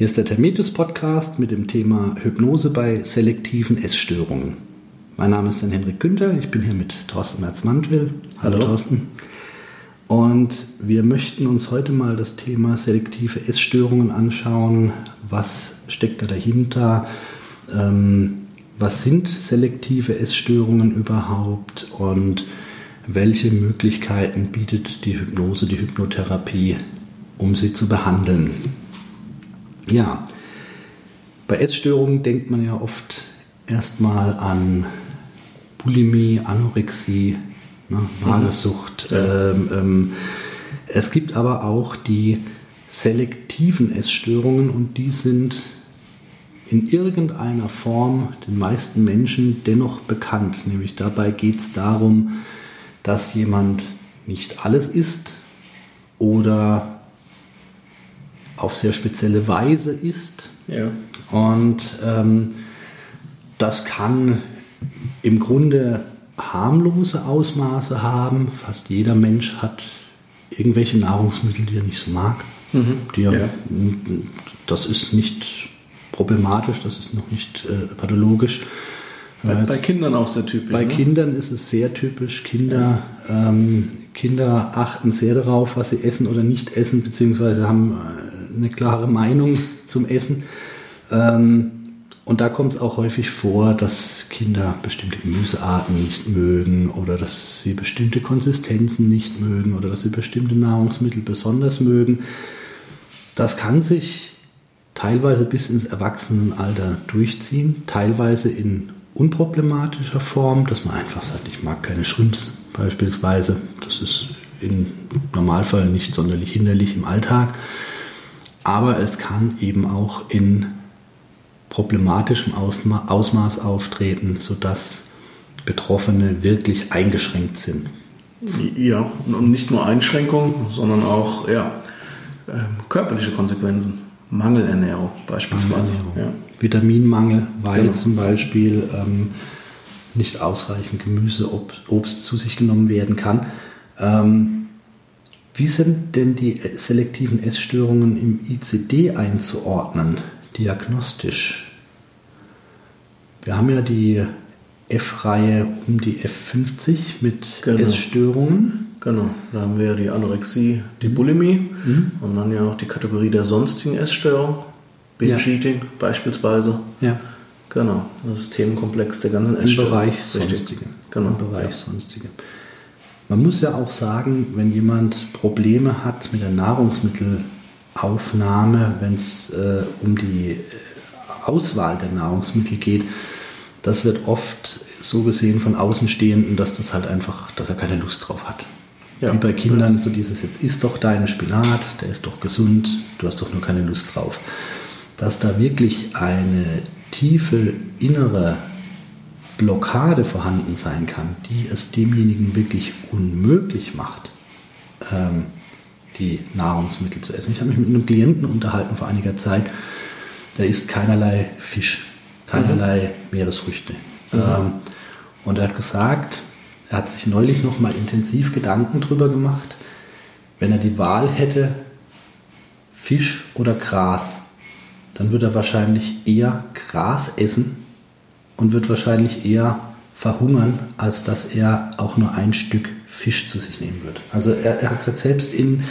Hier ist der Termitus Podcast mit dem Thema Hypnose bei selektiven Essstörungen. Mein Name ist dann Henrik Günther, ich bin hier mit Thorsten Merz-Mantwill. Hallo. Hallo Thorsten. Und wir möchten uns heute mal das Thema selektive Essstörungen anschauen. Was steckt da dahinter? Ähm, was sind selektive Essstörungen überhaupt? Und welche Möglichkeiten bietet die Hypnose, die Hypnotherapie, um sie zu behandeln? Ja, bei Essstörungen denkt man ja oft erstmal an Bulimie, Anorexie, ne, Magersucht. Ja. Ähm, ähm, es gibt aber auch die selektiven Essstörungen und die sind in irgendeiner Form den meisten Menschen dennoch bekannt. Nämlich dabei geht es darum, dass jemand nicht alles isst oder auf sehr spezielle Weise isst. Ja. Und ähm, das kann im Grunde harmlose Ausmaße haben. Fast jeder Mensch hat irgendwelche Nahrungsmittel, die er nicht so mag. Mhm. Die er, ja. Das ist nicht problematisch, das ist noch nicht äh, pathologisch. Bei, bei, Kindern auch sehr typisch. Bei ne? Kindern ist es sehr typisch. Kinder, ja. ähm, Kinder achten sehr darauf, was sie essen oder nicht essen, beziehungsweise haben äh, eine klare Meinung zum Essen. Ähm, und da kommt es auch häufig vor, dass Kinder bestimmte Gemüsearten nicht mögen oder dass sie bestimmte Konsistenzen nicht mögen oder dass sie bestimmte Nahrungsmittel besonders mögen. Das kann sich teilweise bis ins Erwachsenenalter durchziehen, teilweise in unproblematischer Form, dass man einfach sagt, ich mag keine Shrimps beispielsweise. Das ist im Normalfall nicht sonderlich hinderlich im Alltag. Aber es kann eben auch in problematischem Ausmaß auftreten, sodass Betroffene wirklich eingeschränkt sind. Ja, und nicht nur Einschränkungen, sondern auch ja, ähm, körperliche Konsequenzen. Mangelernährung beispielsweise. Mangelernährung. Ja. Vitaminmangel, weil genau. zum Beispiel ähm, nicht ausreichend Gemüse, Obst, Obst, zu sich genommen werden kann. Ähm, wie sind denn die selektiven Essstörungen im ICD einzuordnen, diagnostisch? Wir haben ja die F-Reihe um die F50 mit genau. Essstörungen. Genau, da haben wir die Anorexie, die Bulimie mhm. und dann ja auch die Kategorie der sonstigen Essstörung, Binge-Eating ja. beispielsweise. Ja. Genau, das ist Themenkomplex der ganzen. Im Bereich Sonstige. Genau. Im Bereich ja. Sonstige. Man muss ja auch sagen, wenn jemand Probleme hat mit der Nahrungsmittelaufnahme, wenn es äh, um die äh, Auswahl der Nahrungsmittel geht, das wird oft so gesehen von Außenstehenden, dass das halt einfach, dass er keine Lust drauf hat. Ja. Wie bei Kindern, so dieses jetzt isst doch deinen Spinat, der ist doch gesund, du hast doch nur keine Lust drauf. Dass da wirklich eine tiefe innere Blockade vorhanden sein kann, die es demjenigen wirklich unmöglich macht, ähm, die Nahrungsmittel zu essen. Ich habe mich mit einem Klienten unterhalten vor einiger Zeit, der isst keinerlei Fisch, keinerlei mhm. Meeresfrüchte. Mhm. Ähm, und er hat gesagt, er hat sich neulich noch mal intensiv Gedanken darüber gemacht, wenn er die Wahl hätte, Fisch oder Gras, dann würde er wahrscheinlich eher Gras essen und wird wahrscheinlich eher verhungern, als dass er auch nur ein Stück Fisch zu sich nehmen wird. Also er, er hat gesagt, selbst in,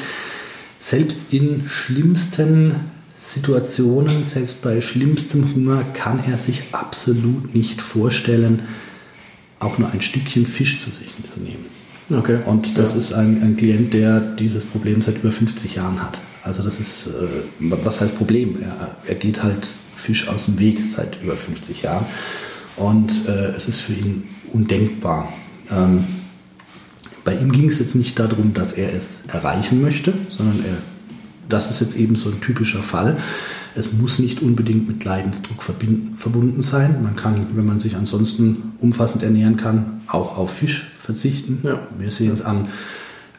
selbst in schlimmsten Situationen, selbst bei schlimmstem Hunger, kann er sich absolut nicht vorstellen, auch nur ein Stückchen Fisch zu sich zu nehmen. Okay. Und das ja. ist ein, ein Klient, der dieses Problem seit über 50 Jahren hat. Also das ist, äh, was heißt Problem? Er, er, geht halt Fisch aus dem Weg seit über 50 Jahren. Und äh, es ist für ihn undenkbar. Ähm, bei ihm ging es jetzt nicht darum, dass er es erreichen möchte, sondern er, das ist jetzt eben so ein typischer Fall. Es muss nicht unbedingt mit Leidensdruck verbunden sein. Man kann, wenn man sich ansonsten umfassend ernähren kann, auch auf Fisch verzichten. Ja. Wir sehen es an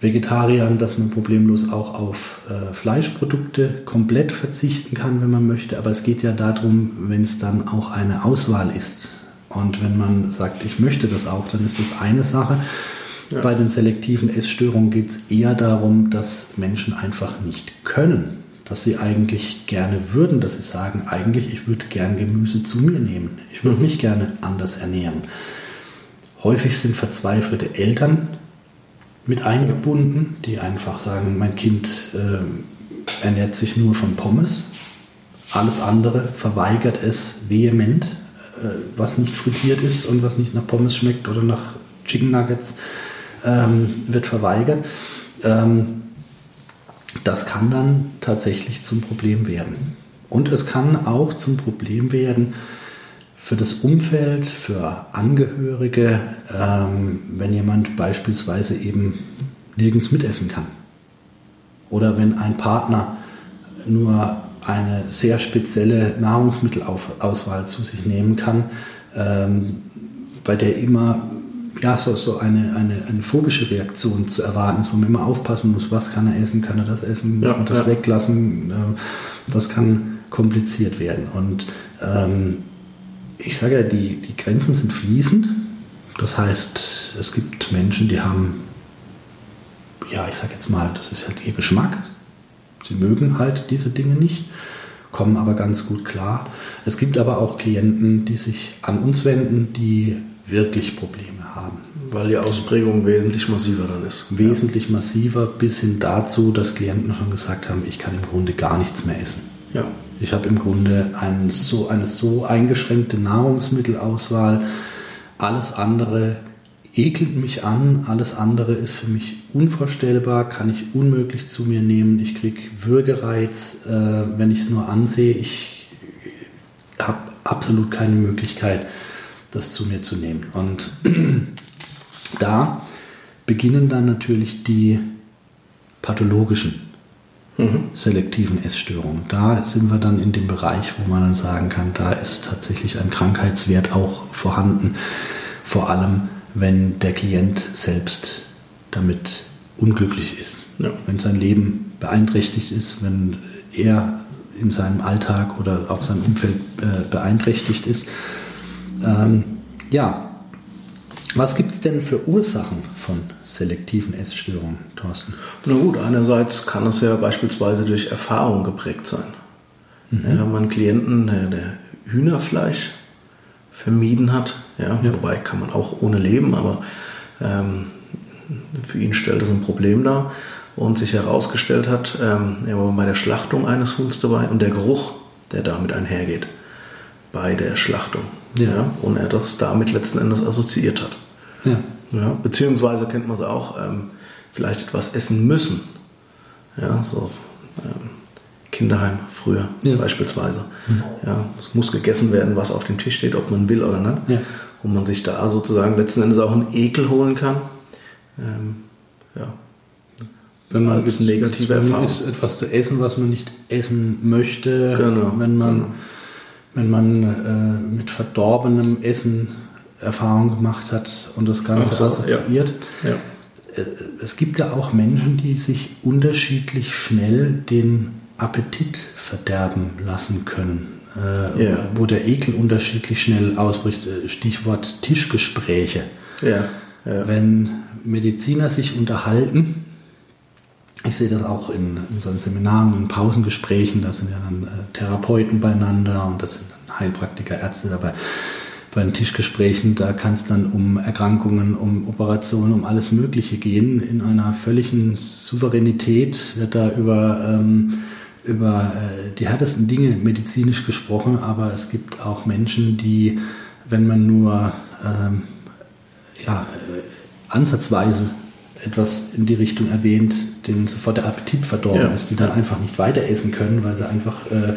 Vegetariern, dass man problemlos auch auf äh, Fleischprodukte komplett verzichten kann, wenn man möchte. Aber es geht ja darum, wenn es dann auch eine Auswahl ist. Und wenn man sagt, ich möchte das auch, dann ist das eine Sache. Ja. Bei den selektiven Essstörungen geht es eher darum, dass Menschen einfach nicht können dass sie eigentlich gerne würden, dass sie sagen, eigentlich ich würde gern Gemüse zu mir nehmen. Ich würde mich gerne anders ernähren. Häufig sind verzweifelte Eltern mit eingebunden, die einfach sagen, mein Kind äh, ernährt sich nur von Pommes. Alles andere verweigert es vehement, äh, was nicht frittiert ist und was nicht nach Pommes schmeckt oder nach Chicken Nuggets, ähm, wird verweigert. Ähm, das kann dann tatsächlich zum Problem werden. Und es kann auch zum Problem werden für das Umfeld, für Angehörige, ähm, wenn jemand beispielsweise eben nirgends mitessen kann. Oder wenn ein Partner nur eine sehr spezielle Nahrungsmittelauswahl zu sich nehmen kann, ähm, bei der immer ja, so, so eine, eine, eine phobische Reaktion zu erwarten ist, wo man immer aufpassen muss, was kann er essen, kann er das essen ja, und das ja. weglassen. Das kann kompliziert werden. Und ähm, ich sage ja, die, die Grenzen sind fließend. Das heißt, es gibt Menschen, die haben, ja, ich sage jetzt mal, das ist halt ihr Geschmack. Sie mögen halt diese Dinge nicht, kommen aber ganz gut klar. Es gibt aber auch Klienten, die sich an uns wenden, die wirklich Probleme haben. Weil die Ausprägung wesentlich massiver dann ist. Wesentlich ja. massiver, bis hin dazu, dass Klienten schon gesagt haben, ich kann im Grunde gar nichts mehr essen. Ja. Ich habe im Grunde ein, so, eine so eingeschränkte Nahrungsmittelauswahl. Alles andere ekelt mich an, alles andere ist für mich unvorstellbar, kann ich unmöglich zu mir nehmen. Ich kriege Würgereiz, äh, wenn ich es nur ansehe. Ich habe absolut keine Möglichkeit, das zu mir zu nehmen. Und da beginnen dann natürlich die pathologischen mhm. selektiven Essstörungen. Da sind wir dann in dem Bereich, wo man dann sagen kann, da ist tatsächlich ein Krankheitswert auch vorhanden. Vor allem, wenn der Klient selbst damit unglücklich ist. Ja. Wenn sein Leben beeinträchtigt ist, wenn er in seinem Alltag oder auch seinem Umfeld äh, beeinträchtigt ist, ähm, ja, was gibt es denn für Ursachen von selektiven Essstörungen, Thorsten? Na gut, einerseits kann es ja beispielsweise durch Erfahrung geprägt sein. Mhm. Ja, wenn man einen Klienten, der, der, Hühnerfleisch vermieden hat, ja, ja, wobei kann man auch ohne leben, aber ähm, für ihn stellt das ein Problem dar und sich herausgestellt hat, ähm, er war bei der Schlachtung eines Huhns dabei und der Geruch, der damit einhergeht bei der Schlachtung. Ja. und er das damit letzten Endes assoziiert hat. Ja. ja beziehungsweise kennt man es auch, ähm, vielleicht etwas essen müssen. Ja, so ähm, Kinderheim früher ja. beispielsweise. Mhm. Ja, es muss gegessen werden, was auf dem Tisch steht, ob man will oder nicht. Ja. Und man sich da sozusagen letzten Endes auch einen Ekel holen kann. Ähm, ja. Wenn man als negative Erfahrung ist, etwas zu essen, was man nicht essen möchte, genau. wenn man genau wenn man äh, mit verdorbenem Essen Erfahrung gemacht hat und das Ganze so, assoziiert. Ja. Ja. Äh, es gibt ja auch Menschen, die sich unterschiedlich schnell den Appetit verderben lassen können, äh, ja. wo der Ekel unterschiedlich schnell ausbricht. Äh, Stichwort Tischgespräche. Wenn Mediziner sich unterhalten, ich sehe das auch in, in unseren Seminaren und Pausengesprächen, da sind ja dann äh, Therapeuten beieinander und das sind dann Heilpraktiker, Ärzte dabei. Bei den Tischgesprächen, da kann es dann um Erkrankungen, um Operationen, um alles Mögliche gehen. In einer völligen Souveränität wird da über, ähm, über äh, die härtesten Dinge medizinisch gesprochen, aber es gibt auch Menschen, die, wenn man nur ähm, ja, äh, ansatzweise etwas in die Richtung erwähnt, denen sofort der Appetit verdorben ja. ist, die dann einfach nicht weiter essen können, weil sie einfach äh,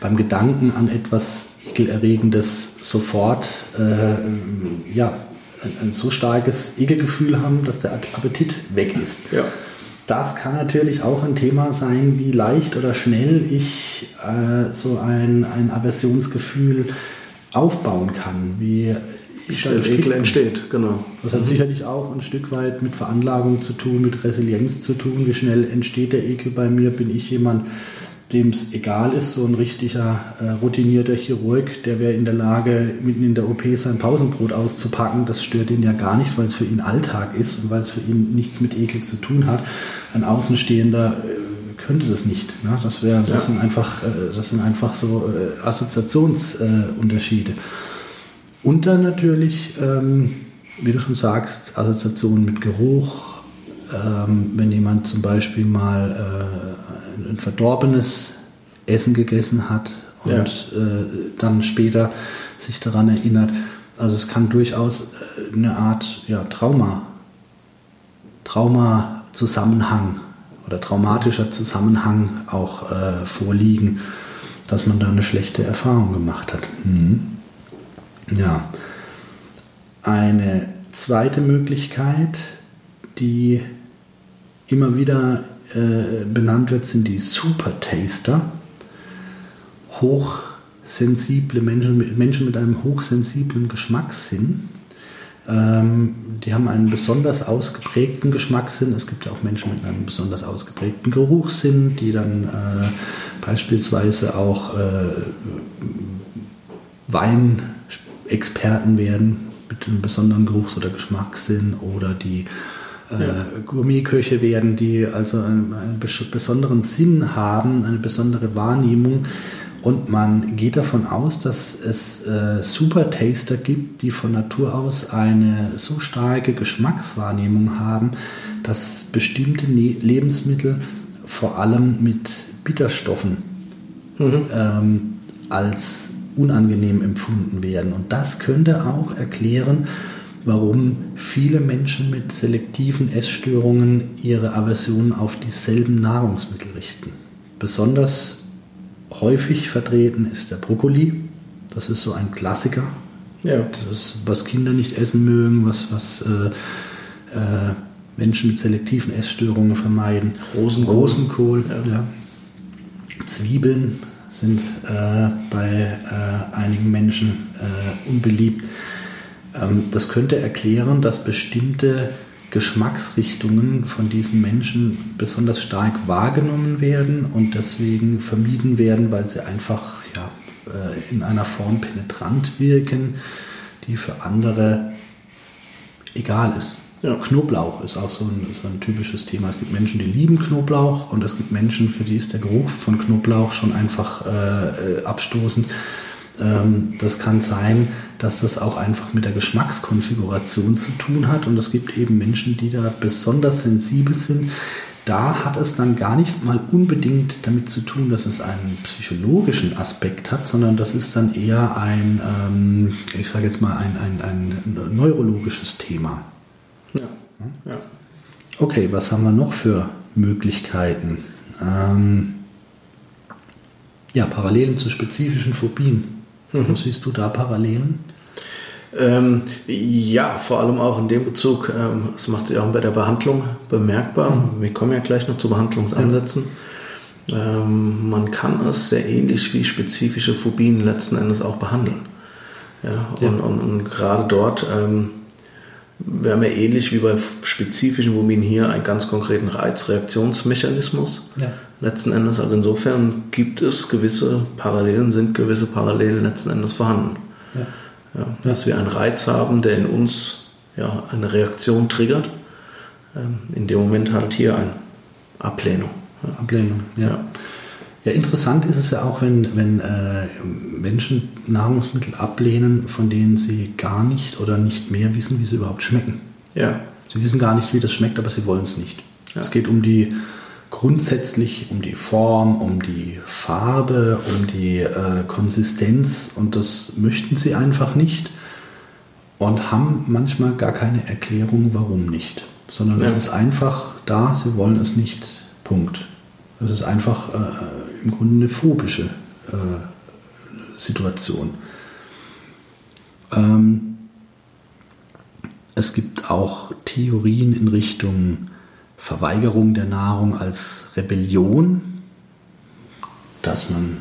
beim Gedanken an etwas Ekelerregendes sofort äh, ja, ein, ein, so starkes Ekelgefühl haben, dass der Appetit weg ist. Ja. Das kann natürlich auch ein Thema sein, wie leicht oder schnell ich äh, so ein, ein Aversionsgefühl aufbauen kann, wie ich der Ekel entsteht, genau. Das hat mhm. sicherlich auch ein Stück weit mit Veranlagung zu tun, mit Resilienz zu tun. Wie schnell entsteht der Ekel bei mir? Bin ich jemand, dem es egal ist, so ein richtiger äh, routinierter Chirurg, der wäre in der Lage, mitten in der OP sein Pausenbrot auszupacken. Das stört ihn ja gar nicht, weil es für ihn Alltag ist und weil es für ihn nichts mit Ekel zu tun hat. Ein Außenstehender äh, könnte das nicht. Ne? Das, wär, das, ja. sind einfach, äh, das sind einfach so äh, Assoziationsunterschiede. Und dann natürlich, ähm, wie du schon sagst, Assoziationen mit Geruch. Ähm, wenn jemand zum Beispiel mal äh, ein verdorbenes Essen gegessen hat und ja. äh, dann später sich daran erinnert. Also es kann durchaus äh, eine Art ja, Trauma, Trauma-Zusammenhang oder traumatischer Zusammenhang auch äh, vorliegen, dass man da eine schlechte Erfahrung gemacht hat. Mhm. Ja. Eine zweite Möglichkeit, die immer wieder äh, benannt wird, sind die Super Taster. Hochsensible Menschen, Menschen mit einem hochsensiblen Geschmackssinn. Ähm, die haben einen besonders ausgeprägten Geschmackssinn. Es gibt ja auch Menschen mit einem besonders ausgeprägten Geruchssinn, die dann äh, beispielsweise auch äh, Weinexperten werden mit einem besonderen Geruchs- oder Geschmackssinn oder die äh, ja. Gourmetköche werden, die also einen, einen, besonderen Sinn haben, eine besondere Wahrnehmung und man geht davon aus, dass es äh, Super-Taster gibt, die von Natur aus eine so starke Geschmackswahrnehmung haben, dass bestimmte ne Lebensmittel vor allem mit Bitterstoffen mhm. ähm, als unangenehm empfunden werden. Und das könnte auch erklären, warum viele Menschen mit selektiven Essstörungen ihre Aversion auf dieselben Nahrungsmittel richten. Besonders häufig vertreten ist der Brokkoli. Das ist so ein Klassiker. Ja. Das, was Kinder nicht essen mögen, was, was äh, äh, Menschen mit selektiven Essstörungen vermeiden. Rosenkohl. Rosenkohl ja. Ja. Zwiebeln sind äh, bei äh, einigen Menschen äh, unbeliebt. Ähm, das könnte erklären, dass bestimmte Geschmacksrichtungen von diesen Menschen besonders stark wahrgenommen werden und deswegen vermieden werden, weil sie einfach ja, äh, in einer Form penetrant wirken, die für andere egal ist. Ja. Knoblauch ist auch so ein, so ein, typisches Thema. Es gibt Menschen, die lieben Knoblauch und es gibt Menschen, für die ist der Geruch von Knoblauch schon einfach äh, abstoßend. Ähm, das kann sein, dass das auch einfach mit der Geschmackskonfiguration zu tun hat. Und es gibt eben Menschen, die da besonders sensibel sind. Da hat es dann gar nicht mal unbedingt damit zu tun, dass es einen psychologischen Aspekt hat, sondern das ist dann eher ein, ähm, ich sage jetzt mal, ein, ein, ein neurologisches Thema. Ja. ja. Okay, was haben wir noch für Möglichkeiten? Ähm, ja, Parallelen zu spezifischen Phobien. Mhm. Wo siehst du da Parallelen? Ähm, ja, vor allem auch in dem Bezug, ähm, das macht sich auch bei der Behandlung bemerkbar. Mhm. Wir kommen ja gleich noch zu Behandlungsansätzen. Ja. Ähm, man kann es sehr ähnlich wie spezifische Phobien letzten Endes auch behandeln. Ja, und, ja. und, und gerade dort ähm, wir haben ja ähnlich wie bei spezifischen Phobien hier einen ganz konkreten Reizreaktionsmechanismus. Ja. Letzten Endes, also insofern gibt es gewisse Parallelen, sind gewisse Parallelen letzten Endes vorhanden. Ja. Ja, dass wir einen Reiz haben, der in uns ja, eine Reaktion triggert. Ähm, in dem Moment halt hier eine Ablehnung. Ablehnung, ja. Ja, interessant ist es ja auch, wenn, wenn äh, Menschen Nahrungsmittel ablehnen, von denen sie gar nicht oder nicht mehr wissen, wie sie überhaupt schmecken. Ja. Sie wissen gar nicht, wie das schmeckt, aber sie wollen es nicht. Ja. Es geht um die grundsätzlich um die Form, um die Farbe, um die äh, Konsistenz und das möchten sie einfach nicht und haben manchmal gar keine Erklärung, warum nicht, sondern ja. es ist einfach da, sie wollen es nicht. Punkt. Es ist einfach äh, im Grunde eine phobische äh, Situation. Ähm, es gibt auch Theorien in Richtung Verweigerung der Nahrung als Rebellion, dass man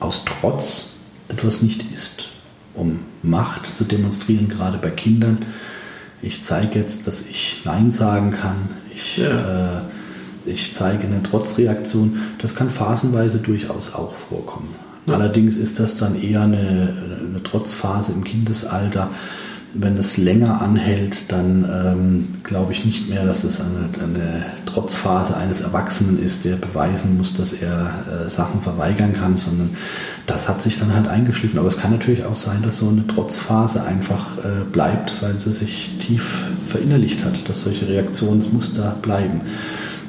aus Trotz etwas nicht isst, um Macht zu demonstrieren, gerade bei Kindern. Ich zeige jetzt, dass ich Nein sagen kann. Ich ja. äh, ich zeige eine Trotzreaktion. Das kann phasenweise durchaus auch vorkommen. Ja. Allerdings ist das dann eher eine, eine Trotzphase im Kindesalter, wenn es länger anhält, dann ähm, glaube ich nicht mehr, dass es eine, eine, Trotzphase eines Erwachsenen ist, der beweisen muss, dass er äh, Sachen verweigern kann, sondern das hat sich dann halt eingeschliffen. Aber es kann natürlich auch sein, dass so eine Trotzphase einfach äh, bleibt, weil sie sich tief verinnerlicht hat, dass solche Reaktionsmuster bleiben.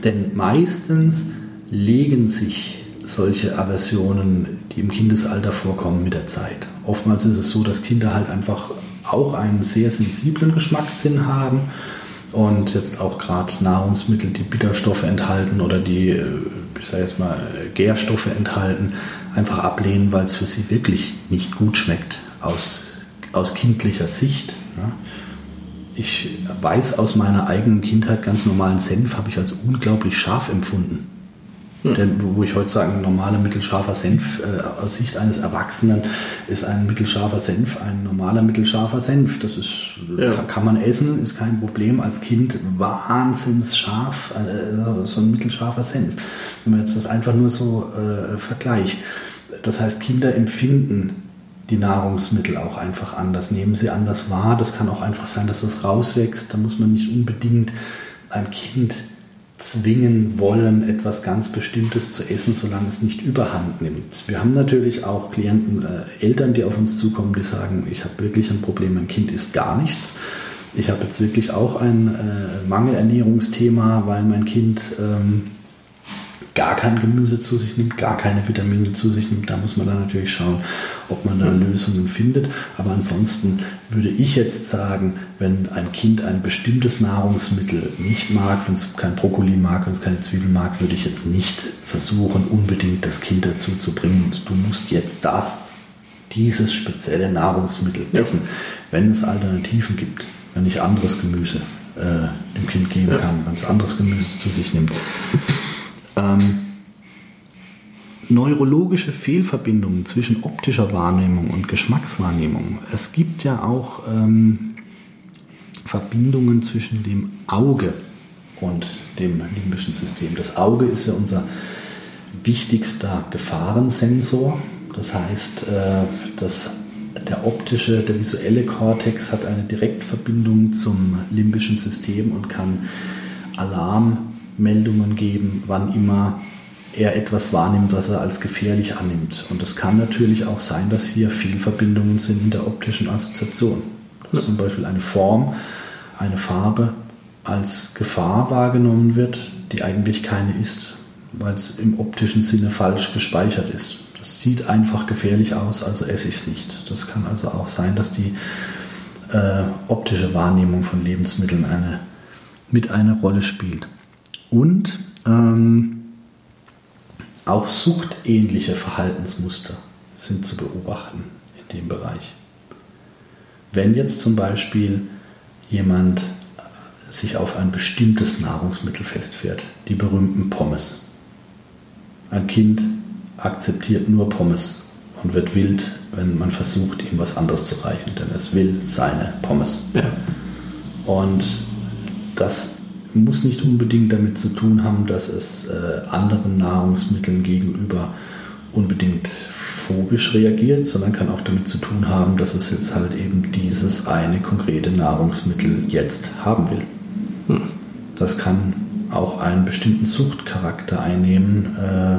Denn meistens legen sich solche Aversionen, die im Kindesalter vorkommen, mit der Zeit. Oftmals ist es so, dass Kinder halt einfach auch einen sehr sensiblen Geschmackssinn haben und jetzt auch gerade Nahrungsmittel, die Bitterstoffe enthalten oder die, äh, ich sage jetzt mal, Gärstoffe enthalten, einfach ablehnen, weil es für sie wirklich nicht gut schmeckt aus, aus kindlicher Sicht. Ja. Ich weiß aus meiner eigenen Kindheit ganz normalen Senf habe ich als unglaublich scharf empfunden. Denn wo ich heute sage, ein normaler mittelscharfer Senf äh, aus Sicht eines Erwachsenen ist ein mittelscharfer Senf ein normaler mittelscharfer Senf. Das ist, ja. kann, kann, man essen, ist kein Problem. Als Kind wahnsinns scharf, äh, so ein mittelscharfer Senf. Wenn man jetzt das einfach nur so äh, vergleicht. Das heißt, Kinder empfinden die Nahrungsmittel auch einfach anders, nehmen sie anders wahr. Das kann auch einfach sein, dass das rauswächst. Da muss man nicht unbedingt ein Kind zwingen wollen, etwas ganz Bestimmtes zu essen, solange es nicht überhand nimmt. Wir haben natürlich auch Klienten, äh, Eltern, die auf uns zukommen, die sagen, ich habe wirklich ein Problem, mein Kind isst gar nichts. Ich habe jetzt wirklich auch ein äh, Mangelernährungsthema, weil mein Kind ähm, gar kein Gemüse zu sich nimmt, gar keine Vitamine zu sich nimmt, da muss man dann natürlich schauen, ob man da Lösungen findet. Aber ansonsten würde ich jetzt sagen, wenn ein Kind ein bestimmtes Nahrungsmittel nicht mag, wenn es kein Brokkoli mag, wenn es keine Zwiebeln mag, würde ich jetzt nicht versuchen, unbedingt das Kind dazu zu bringen, du musst jetzt das, dieses spezielle Nahrungsmittel essen, wenn es Alternativen gibt, wenn ich anderes Gemüse äh, dem Kind geben kann, wenn es anderes Gemüse zu sich nimmt. Ähm, neurologische Fehlverbindungen zwischen optischer Wahrnehmung und Geschmackswahrnehmung. Es gibt ja auch ähm, Verbindungen zwischen dem Auge und dem limbischen System. Das Auge ist ja unser wichtigster Gefahrensensor. Das heißt, äh, dass der optische, der visuelle Kortex hat eine Direktverbindung zum limbischen System und kann Alarm Meldungen geben, wann immer er etwas wahrnimmt, was er als gefährlich annimmt. Und es kann natürlich auch sein, dass hier Fehlverbindungen sind in der optischen Assoziation. Dass ja. zum Beispiel eine Form, eine Farbe als Gefahr wahrgenommen wird, die eigentlich keine ist, weil es im optischen Sinne falsch gespeichert ist. Das sieht einfach gefährlich aus, also esse ich es nicht. Das kann also auch sein, dass die äh, optische Wahrnehmung von Lebensmitteln eine, mit eine Rolle spielt. Und ähm, auch suchtähnliche Verhaltensmuster sind zu beobachten in dem Bereich. Wenn jetzt zum Beispiel jemand sich auf ein bestimmtes Nahrungsmittel festfährt, die berühmten Pommes. Ein Kind akzeptiert nur Pommes und wird wild, wenn man versucht, ihm was anderes zu reichen, denn es will seine Pommes. Ja. Und das muss nicht unbedingt damit zu tun haben, dass es äh, anderen Nahrungsmitteln gegenüber unbedingt phobisch reagiert, sondern kann auch damit zu tun haben, dass es jetzt halt eben dieses eine konkrete Nahrungsmittel jetzt haben will. Hm. Das kann auch einen bestimmten Suchtcharakter einnehmen, äh,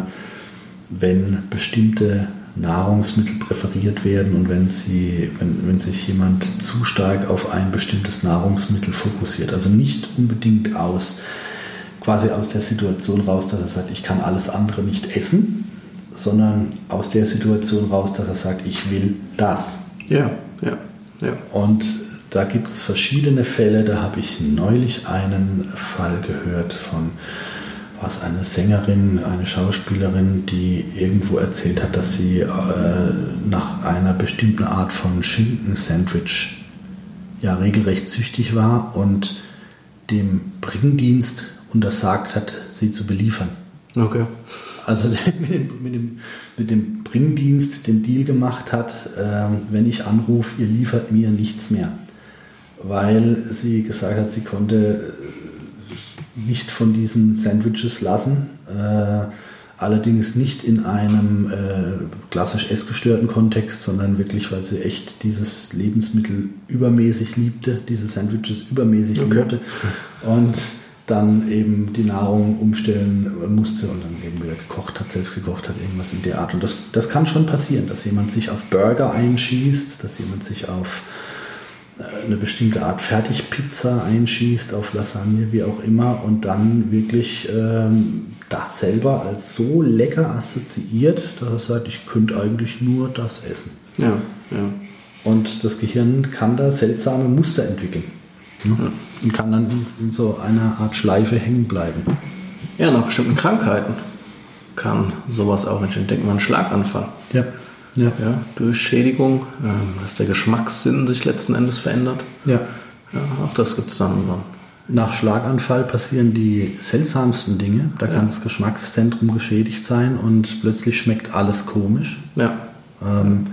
wenn bestimmte Nahrungsmittel präferiert werden und wenn, sie, wenn, wenn sich jemand zu stark auf ein bestimmtes Nahrungsmittel fokussiert. Also nicht unbedingt aus quasi aus der Situation raus, dass er sagt, ich kann alles andere nicht essen, sondern aus der Situation raus, dass er sagt, ich will das. Ja, ja, ja. Und da gibt es verschiedene Fälle. Da habe ich neulich einen Fall gehört von war es eine Sängerin, eine Schauspielerin, die irgendwo erzählt hat, dass sie äh, nach einer bestimmten Art von Schinken-Sandwich ja regelrecht süchtig war und dem Bringdienst untersagt hat, sie zu beliefern. Okay. Also mit dem, mit dem, mit dem Bringdienst den Deal gemacht hat, äh, wenn ich anrufe, ihr liefert mir nichts mehr. Weil sie gesagt hat, sie konnte nicht von diesen Sandwiches lassen. Äh, Allerdings nicht in einem äh, klassisch essgestörten Kontext, sondern wirklich, weil sie echt dieses Lebensmittel übermäßig liebte, diese Sandwiches übermäßig okay. liebte und dann eben die Nahrung umstellen musste und dann eben wieder gekocht hat, selbst gekocht hat, irgendwas in der Art. Und das, das kann schon passieren, dass jemand sich auf Burger einschießt, dass jemand sich auf eine bestimmte Art Fertigpizza einschießt, auf Lasagne, wie auch immer, und dann wirklich ähm, das selber als so lecker assoziiert, dass er sagt, ich könnte eigentlich nur das essen. Ja, ja. Und das Gehirn kann da seltsame Muster entwickeln. Ne? Ja. Und kann dann in, in, so einer Art Schleife hängen bleiben. Ja, nach bestimmten Krankheiten kann sowas auch entstehen. Denkt man an Schlaganfall. Ja. Ja. ja durch Schädigung, ähm, dass der Geschmackssinn sich letzten Endes verändert. Ja. ja auch das gibt es dann irgendwann. Nach Schlaganfall passieren die seltsamsten Dinge. Da ja. kann das Geschmackszentrum geschädigt sein und plötzlich schmeckt alles komisch. Ja. Ähm,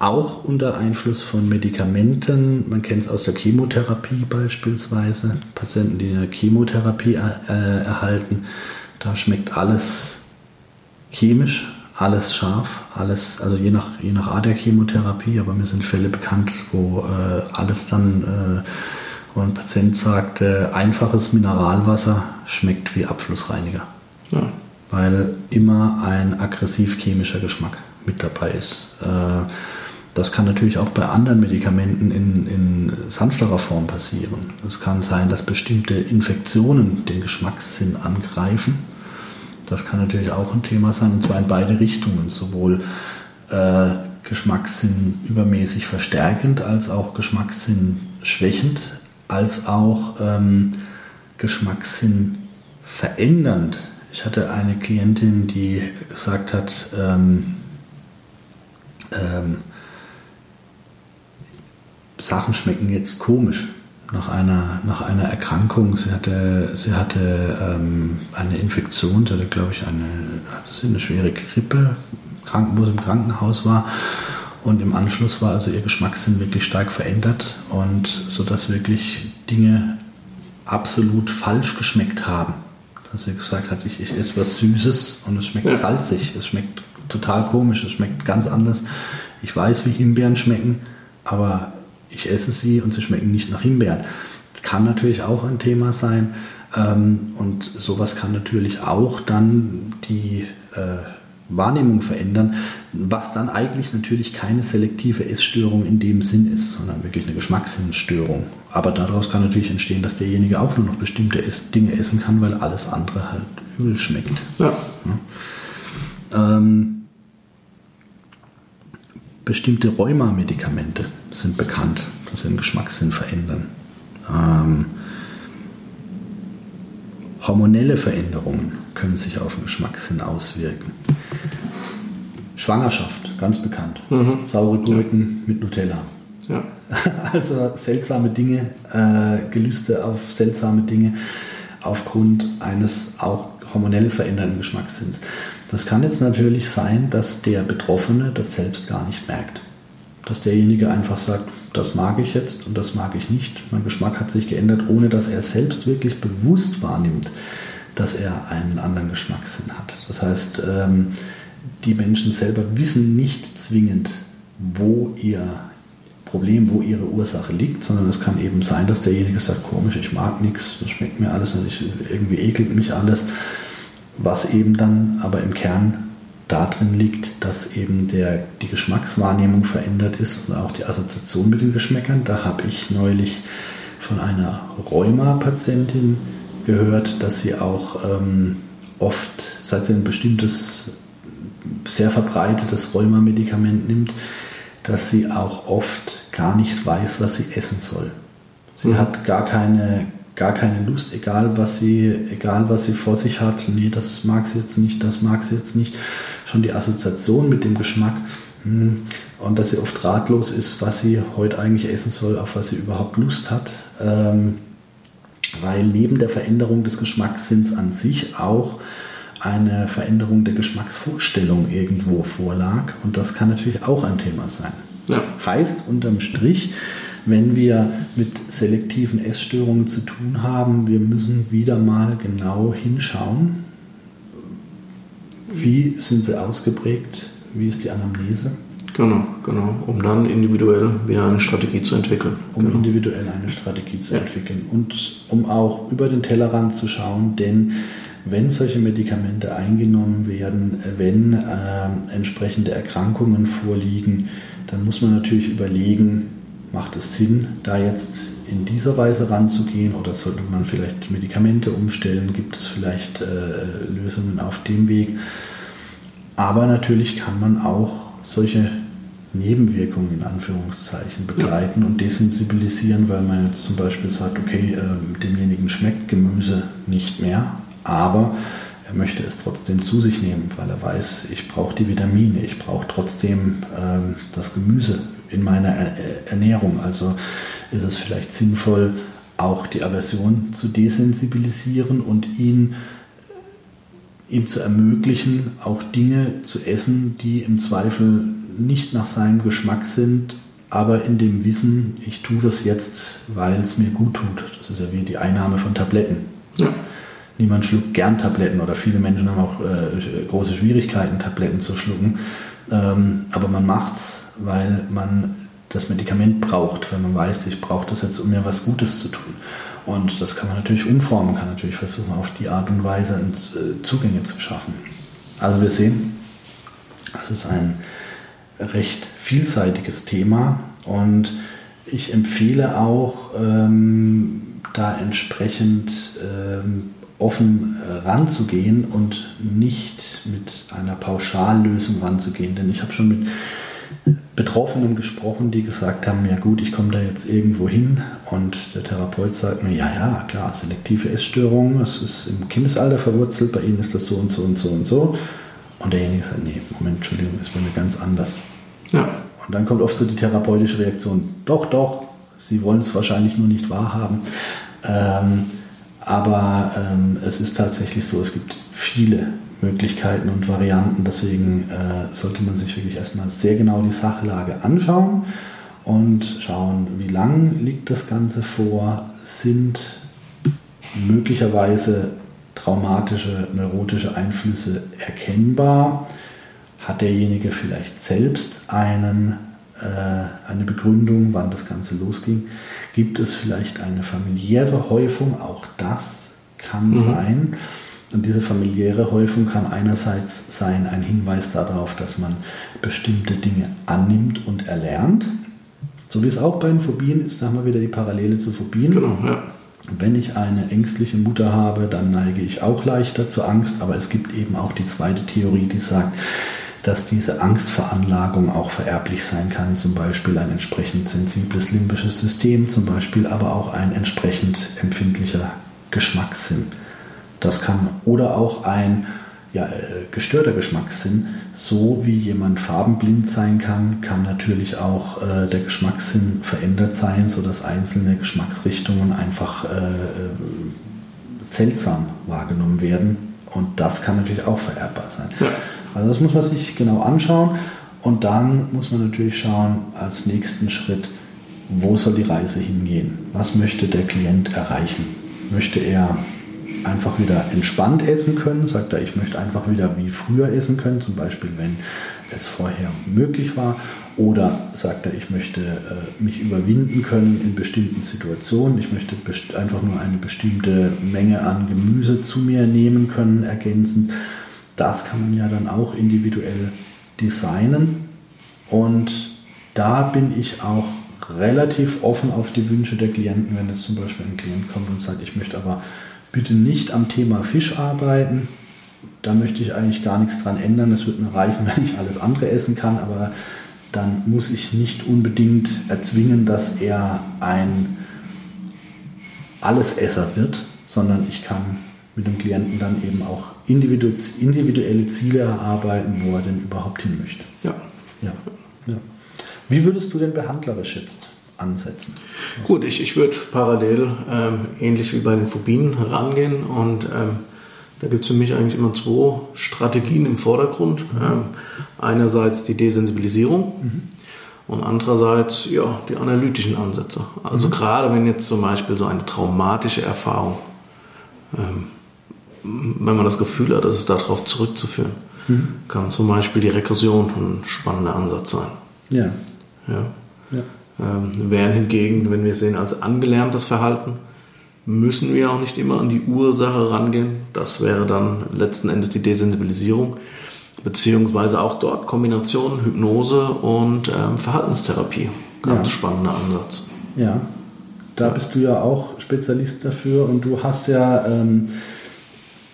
auch unter Einfluss von Medikamenten. Man kennt es aus der Chemotherapie beispielsweise. Patienten, die eine Chemotherapie äh, erhalten, da schmeckt alles chemisch, alles scharf, alles, also je nach, je nach Art der Chemotherapie, aber mir sind Fälle bekannt, wo äh, alles dann äh, wo ein Patient sagt, äh, einfaches Mineralwasser schmeckt wie Abflussreiniger. Ja. Weil immer ein aggressiv-chemischer Geschmack mit dabei ist. Äh, das kann natürlich auch bei anderen Medikamenten in, in sanfterer Form passieren. Es kann sein, dass bestimmte Infektionen den Geschmackssinn angreifen. Das kann natürlich auch ein Thema sein, und zwar in beide Richtungen, sowohl äh, Geschmackssinn übermäßig verstärkend als auch Geschmackssinn schwächend als auch ähm, Geschmackssinn verändernd. Ich hatte eine Klientin, die gesagt hat, ähm, ähm, Sachen schmecken jetzt komisch nach einer, nach einer Erkrankung. Sie hatte, sie hatte ähm, eine Infektion, sie hatte, glaube ich, eine, hatte sie eine schwere Grippe, wo sie im Krankenhaus war. Und im Anschluss war also ihr Geschmackssinn wirklich stark verändert und so dass wirklich Dinge absolut falsch geschmeckt haben. Dass sie gesagt hat, ich, ich esse was Süßes und es schmeckt ja. salzig, es schmeckt total komisch, es schmeckt ganz anders. Ich weiß, wie Himbeeren schmecken, aber ich esse sie und sie schmecken nicht nach Himbeeren. Das kann natürlich auch ein Thema sein. Ähm, und sowas kann natürlich auch dann die äh, Wahrnehmung verändern, was dann eigentlich natürlich keine selektive Essstörung in dem Sinn ist, sondern wirklich eine Geschmackssinnstörung. Aber daraus kann natürlich entstehen, dass derjenige auch nur noch bestimmte Dinge essen kann, weil alles andere halt übel schmeckt. Ja. Ja. Ähm, bestimmte Rheuma-Medikamente sind bekannt, dass sie den Geschmackssinn verändern. Ähm, hormonelle Veränderungen können sich auf den Geschmackssinn auswirken. Schwangerschaft, ganz bekannt. Mhm. Saure Gurken ja. mit Nutella. Ja. Also seltsame Dinge, äh, Gelüste auf seltsame Dinge aufgrund eines auch hormonell verändernden Geschmackssinns. Das kann jetzt natürlich sein, dass der Betroffene das selbst gar nicht merkt. Dass derjenige einfach sagt, das mag ich jetzt und das mag ich nicht. Mein Geschmack hat sich geändert, ohne dass er selbst wirklich bewusst wahrnimmt, dass er einen anderen Geschmackssinn hat. Das heißt, ähm, die Menschen selber wissen nicht zwingend, wo ihr Problem, wo ihre Ursache liegt, sondern es kann eben sein, dass derjenige sagt, komisch, ich mag nichts, das schmeckt mir alles, irgendwie ekelt mich alles, was eben dann aber im Kern darin liegt, dass eben der, die Geschmackswahrnehmung verändert ist und auch die Assoziation mit den Geschmäckern. Da habe ich neulich von einer Rheuma-Patientin gehört, dass sie auch ähm, oft, seit sie ein bestimmtes sehr verbreitetes Rheuma-Medikament nimmt, dass sie auch oft gar nicht weiß, was sie essen soll. Sie mhm. hat gar keine, gar keine Lust, egal was sie, egal was sie vor sich hat. Nee, das mag sie jetzt nicht, das mag sie jetzt nicht. Schon die Assoziation mit dem Geschmack hm, und dass sie oft ratlos ist, was sie heute eigentlich essen soll, auf was sie überhaupt Lust hat. Ähm, weil neben der Veränderung des Geschmackssinns an sich auch eine Veränderung der Geschmacksvorstellung irgendwo vorlag. Und das kann natürlich auch ein Thema sein. Ja. Heißt unterm Strich, wenn wir mit selektiven Essstörungen zu tun haben, wir müssen wieder mal genau hinschauen, Wie sind sie ausgeprägt? Wie ist die Anamnese? Genau, genau, um dann individuell wieder eine Strategie zu entwickeln. Um genau. individuell eine Strategie zu ja. entwickeln und um auch über den Tellerrand zu schauen, denn wenn solche Medikamente eingenommen werden, wenn äh, entsprechende Erkrankungen vorliegen, dann muss man natürlich überlegen, macht es Sinn, da jetzt in dieser Weise ranzugehen oder sollte man vielleicht Medikamente umstellen? Gibt es vielleicht äh, Lösungen auf dem Weg? Aber natürlich kann man auch solche Nebenwirkungen in Anführungszeichen begleiten ja. und desensibilisieren, weil man jetzt zum Beispiel sagt, okay, äh, demjenigen schmeckt Gemüse nicht mehr, aber er möchte es trotzdem zu sich nehmen, weil er weiß, ich brauche die Vitamine, ich brauche trotzdem äh, das Gemüse in meiner er Ernährung. Also ist es vielleicht sinnvoll, auch die Aversion zu desensibilisieren und ihn ihm zu ermöglichen, auch Dinge zu essen, die im Zweifel nicht nach seinem Geschmack sind, aber in dem Wissen, ich tue das jetzt, weil es mir gut tut. Das ist ja wie die Einnahme von Tabletten. Ja. Niemand schluckt gern Tabletten oder viele Menschen haben auch äh, große Schwierigkeiten, Tabletten zu schlucken. Ähm, aber man macht es, weil man das Medikament braucht, wenn man weiß, ich brauche das jetzt, um mir was Gutes zu tun. Und das kann man natürlich umformen, kann natürlich versuchen, auf die Art und Weise äh, Zugänge zu schaffen. Also wir sehen, es ist ein recht vielseitiges Thema und ich empfehle auch, ähm, da entsprechend ähm, offen ranzugehen und nicht mit einer Pauschallösung ranzugehen. Denn ich habe schon mit Betroffenen gesprochen, die gesagt haben, ja gut, ich komme da jetzt irgendwo hin und der Therapeut sagt mir, ja, ja, klar, selektive Essstörung, es ist im Kindesalter verwurzelt, bei Ihnen ist das so und so und so und so. Und derjenige sagt, nee, Moment, Entschuldigung, ist bei mir ganz anders. Ja. Und dann kommt oft so die therapeutische Reaktion, doch, doch, Sie wollen es wahrscheinlich nur nicht wahrhaben. Ähm, aber ähm, es ist tatsächlich so, es gibt viele Möglichkeiten und Varianten. Deswegen äh, sollte man sich wirklich erstmal sehr genau die Sachlage anschauen und schauen, wie lang liegt das Ganze vor, sind möglicherweise traumatische, neurotische Einflüsse erkennbar, hat derjenige vielleicht selbst einen, eine Begründung, wann das Ganze losging, gibt es vielleicht eine familiäre Häufung, auch das kann mhm. sein. Und diese familiäre Häufung kann einerseits sein ein Hinweis darauf, dass man bestimmte Dinge annimmt und erlernt. So wie es auch bei den Phobien ist, da haben wir wieder die Parallele zu Phobien. Genau, ja. Wenn ich eine ängstliche Mutter habe, dann neige ich auch leichter zur Angst, aber es gibt eben auch die zweite Theorie, die sagt, dass diese Angstveranlagung auch vererblich sein kann, zum Beispiel ein entsprechend sensibles limbisches System, zum Beispiel aber auch ein entsprechend empfindlicher Geschmackssinn. Das kann oder auch ein ja, äh, gestörter Geschmackssinn, so wie jemand farbenblind sein kann, kann natürlich auch äh, der Geschmackssinn verändert sein, sodass einzelne Geschmacksrichtungen einfach äh, äh, seltsam wahrgenommen werden. Und das kann natürlich auch vererbbar sein. Ja. Also das muss man sich genau anschauen. Und dann muss man natürlich schauen, als nächsten Schritt, wo soll die Reise hingehen? Was möchte der Klient erreichen? Möchte er einfach wieder entspannt essen können. Sagt er, ich möchte einfach wieder wie früher essen können, zum Beispiel wenn es vorher möglich war. Oder sagt er, ich möchte äh, mich überwinden können in bestimmten Situationen. Ich möchte einfach nur eine bestimmte Menge an Gemüse zu mir nehmen können, ergänzend. Das kann man ja dann auch individuell designen. Und da bin ich auch relativ offen auf die Wünsche der Klienten, wenn jetzt zum Beispiel ein Klient kommt und sagt, ich möchte aber bitte nicht am Thema Fisch arbeiten. Da möchte ich eigentlich gar nichts dran ändern. Es wird mir reichen, wenn ich alles andere essen kann, aber dann muss ich nicht unbedingt erzwingen, dass er ein Allesesser wird, sondern ich kann mit dem Klienten dann eben auch individuelle Ziele erarbeiten, wo er denn überhaupt hin möchte. Ja. ja. ja. Wie würdest du denn behandlerisch jetzt ansetzen? Gut, ich, ich würde parallel ähm, ähnlich wie bei den Phobien rangehen und ähm, da gibt es für mich eigentlich immer zwei Strategien im Vordergrund. Mhm. Ähm, einerseits die Desensibilisierung mhm. und andererseits ja, die analytischen Ansätze. Also mhm. gerade wenn jetzt zum Beispiel so eine traumatische Erfahrung, ähm, wenn man das Gefühl hat, dass es darauf zurückzuführen. mhm. kann zum Beispiel die Regression ein spannender Ansatz sein. Ja. ja. ja. Ähm, während hingegen, wenn wir sehen als angelerntes Verhalten, müssen wir auch nicht immer an die Ursache rangehen. Das wäre dann letzten Endes die Desensibilisierung, beziehungsweise auch dort Kombination Hypnose und ähm, Verhaltenstherapie. Ganz ja. spannender Ansatz. Ja, da bist du ja auch Spezialist dafür und du hast ja ähm,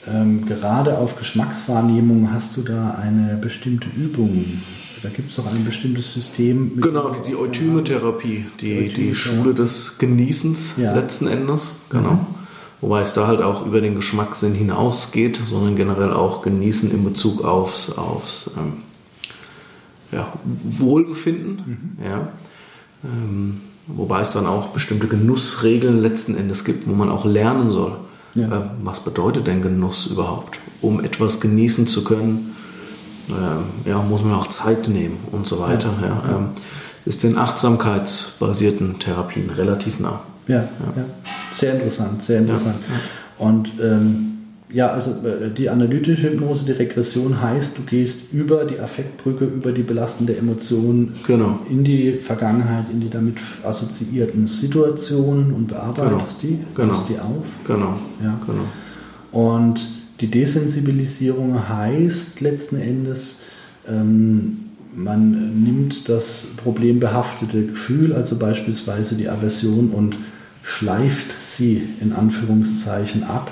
ähm, gerade auf Geschmackswahrnehmung hast du da eine bestimmte Übung. Da gibt es doch ein bestimmtes System. Genau, die Eutymetherapie, die, die, die Schule des Genießens ja. letzten Endes. Genau. Mhm. Wobei es da halt auch über den Geschmackssinn hinausgeht, sondern generell auch Genießen in Bezug aufs, aufs ähm, ja, Wohlbefinden. Mhm. Ja. Ähm, wobei es dann auch bestimmte Genussregeln letzten Endes gibt, wo man auch lernen soll. Ja. Äh, was bedeutet denn Genuss überhaupt? Um etwas genießen zu können, äh, ja, muss man auch Zeit nehmen und so weiter. Ja. Ähm, ist den achtsamkeitsbasierten Therapien relativ nah. Ja, ja. sehr interessant, sehr interessant. Und ähm, ja, also äh, die analytische Hypnose, die Regression heißt, du gehst über die Affektbrücke, über die belastende Emotion genau. in die Vergangenheit, in die damit assoziierten Situationen und bearbeitest genau. die, genau. die auf. Genau. Ja. genau. Und die Desensibilisierung heißt letzten Endes, ähm, man nimmt das problembehaftete Gefühl, also beispielsweise die Aversion, und schleift sie in Anführungszeichen ab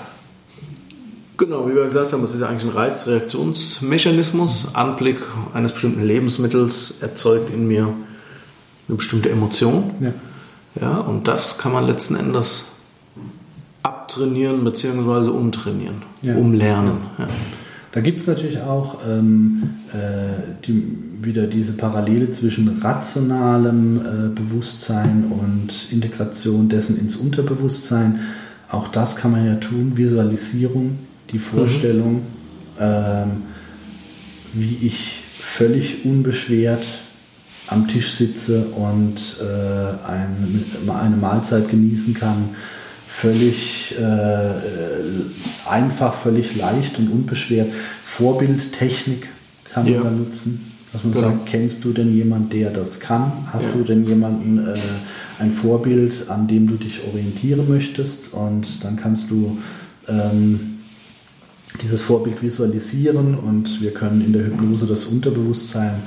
Genau, wie wir gesagt haben, das ist ja eigentlich ein Reizreaktionsmechanismus. Anblick eines bestimmten Lebensmittels erzeugt in mir eine bestimmte Emotion. Ja. ja und das kann man letzten Endes abtrainieren bzw. umtrainieren, ja. umlernen. Ja. Da gibt es natürlich auch ähm, äh, die, wieder diese Parallele zwischen rationalem äh, Bewusstsein und Integration dessen ins Unterbewusstsein. Auch das kann man ja tun, Visualisierung die Vorstellung, mhm. ähm, wie ich völlig unbeschwert am Tisch sitze und äh, ein, eine Mahlzeit genießen kann, völlig äh, einfach, völlig leicht und unbeschwert. Vorbildtechnik kann man ja. da nutzen. Dass man genau. sagt, kennst du denn jemanden, der das kann? Hast ja. du denn jemanden, äh, ein Vorbild, an dem du dich orientieren möchtest? Und dann kannst du ähm, dieses Vorbild visualisieren und wir können in der Hypnose das Unterbewusstsein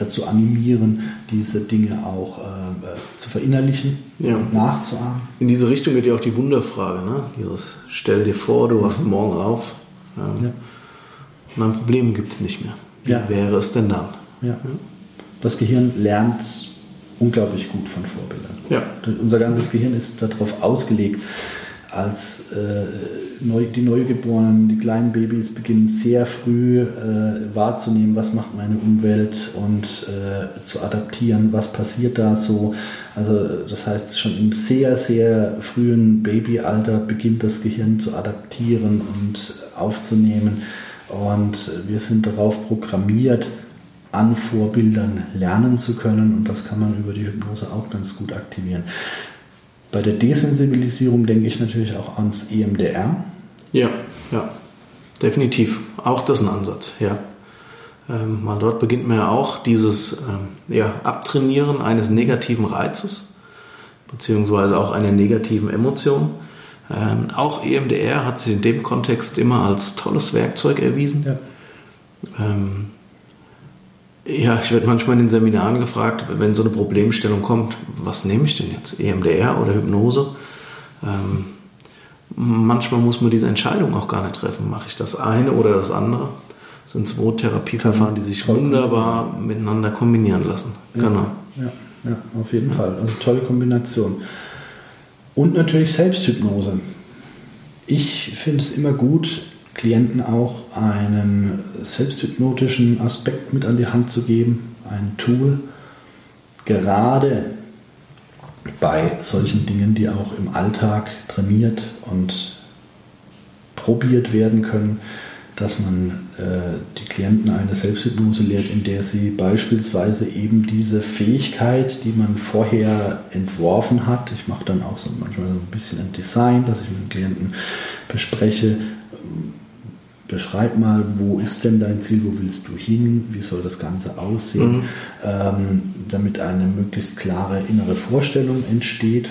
dazu animieren, diese Dinge auch äh, äh, zu verinnerlichen ja. und nachzuahmen. In diese Richtung geht ja auch die Wunderfrage, ne? Dieses Stell dir vor, du wachst mhm. morgen auf ähm, ja. und ein Problem gibt es nicht mehr. Wie ja. wäre es denn dann? Ja. Das Gehirn lernt unglaublich gut von Vorbildern. Ja. Unser ganzes Gehirn ist darauf ausgelegt, als äh, neu, die Neugeborenen, die kleinen Babys beginnen sehr früh äh, wahrzunehmen, was macht meine Umwelt und äh, zu adaptieren, was passiert da so. Also das heißt, schon im sehr, sehr frühen Babyalter beginnt das Gehirn zu adaptieren und aufzunehmen. Und wir sind darauf programmiert, an Vorbildern lernen zu können und das kann man über die Hypnose auch ganz gut aktivieren. Bei der Desensibilisierung denke ich natürlich auch ans EMDR. Ja, ja, definitiv. Auch das ist ein Ansatz, ja. Ähm, dort beginnt man ja auch dieses ähm, ja, Abtrainieren eines negativen Reizes, beziehungsweise auch einer negativen Emotion. Ähm, auch EMDR hat sich in dem Kontext immer als tolles Werkzeug erwiesen. Ja. Ähm, ja, ich werde manchmal in den Seminaren gefragt, wenn so eine Problemstellung kommt, was nehme ich denn jetzt? EMDR oder Hypnose? Ähm, manchmal muss man diese Entscheidung auch gar nicht treffen. Mache ich das eine oder das andere? Das sind zwei Therapieverfahren, die sich wunderbar miteinander kombinieren lassen. Ja, genau. Ja, ja, auf jeden Fall. Also tolle Kombination. Und natürlich Selbsthypnose. Ich finde es immer gut, Klienten auch einen selbsthypnotischen Aspekt mit an die Hand zu geben, ein Tool, gerade bei solchen Dingen, die auch im Alltag trainiert und probiert werden können, dass man äh, die Klienten eine Selbsthypnose lehrt, in der sie beispielsweise eben diese Fähigkeit, die man vorher entworfen hat, ich mache dann auch so manchmal so ein bisschen ein Design, dass ich mit den Klienten bespreche, beschreib mal, wo ist denn dein Ziel, wo willst du hin, wie soll das Ganze aussehen, mhm. ähm, damit eine möglichst klare innere Vorstellung entsteht.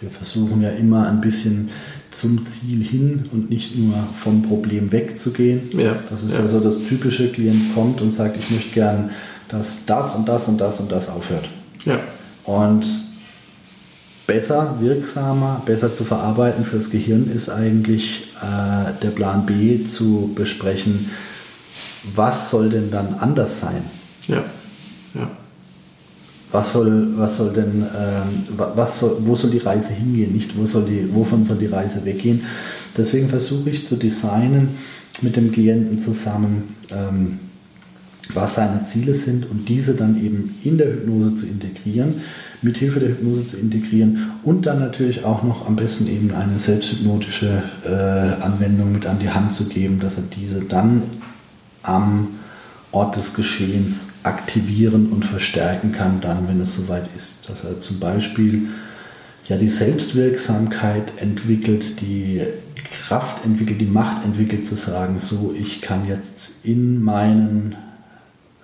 Wir versuchen ja immer ein bisschen zum Ziel hin und nicht nur vom Problem wegzugehen. Ja, das ist ja. so das typische, Klient kommt und sagt, ich möchte gern, dass das und das und das und das aufhört. Ja. Und besser, wirksamer, besser zu verarbeiten fürs Gehirn ist eigentlich äh, der Plan B zu besprechen, was soll denn dann anders sein? Ja. ja. Was soll, was soll denn, ähm, was soll, wo soll die Reise hingehen? Nicht, wo soll die, wovon soll die Reise weggehen? Deswegen versuche ich zu designen mit dem Klienten zusammen, ähm, was seine Ziele sind und diese dann eben in der Hypnose zu integrieren, mit Hilfe der Hypnose zu integrieren und dann natürlich auch noch am besten eben eine selbsthypnotische äh, Anwendung mit an die Hand zu geben, dass er diese dann am Ort des Geschehens aktivieren und verstärken kann, dann, wenn es soweit ist. Dass er zum Beispiel ja die Selbstwirksamkeit entwickelt, die Kraft entwickelt, die Macht entwickelt, zu sagen, so, ich kann jetzt in meinen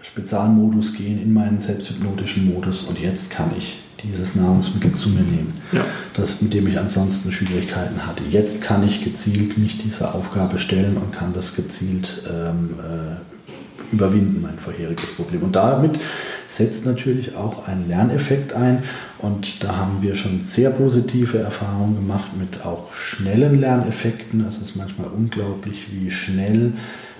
Spezialmodus gehen, in meinen selbsthypnotischen Modus und jetzt kann ich dieses Nahrungsmittel zu mir nehmen, ja. das, mit dem ich ansonsten Schwierigkeiten hatte. Jetzt kann ich gezielt mich dieser Aufgabe stellen und kann das gezielt ähm, äh, überwinden, mein vorheriges Problem. Und damit setzt natürlich auch ein Lerneffekt ein. Und da haben wir schon sehr positive Erfahrungen gemacht mit auch schnellen Lerneffekten. Es ist manchmal unglaublich, wie schnell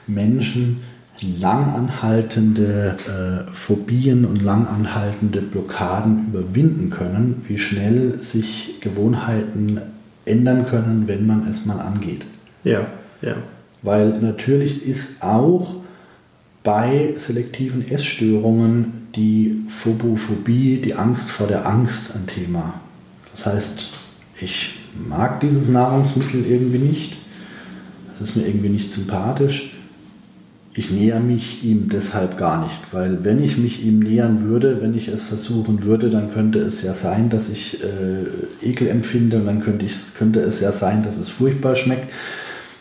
Menschen langanhaltende äh, Phobien und langanhaltende Blockaden überwinden können, wie schnell sich Gewohnheiten ändern können, wenn man es mal angeht. Ja, ja. Weil natürlich ist auch bei selektiven Essstörungen die Phobophobie, die Angst vor der Angst ein Thema. Das heißt, ich mag dieses Nahrungsmittel irgendwie nicht, es ist mir irgendwie nicht sympathisch ich näher mich ihm deshalb gar nicht, weil wenn ich mich ihm nähern würde, wenn ich es versuchen würde, dann könnte es ja sein, dass ich äh, Ekel empfinde und dann könnte, ich, könnte es ja sein, dass es furchtbar schmeckt.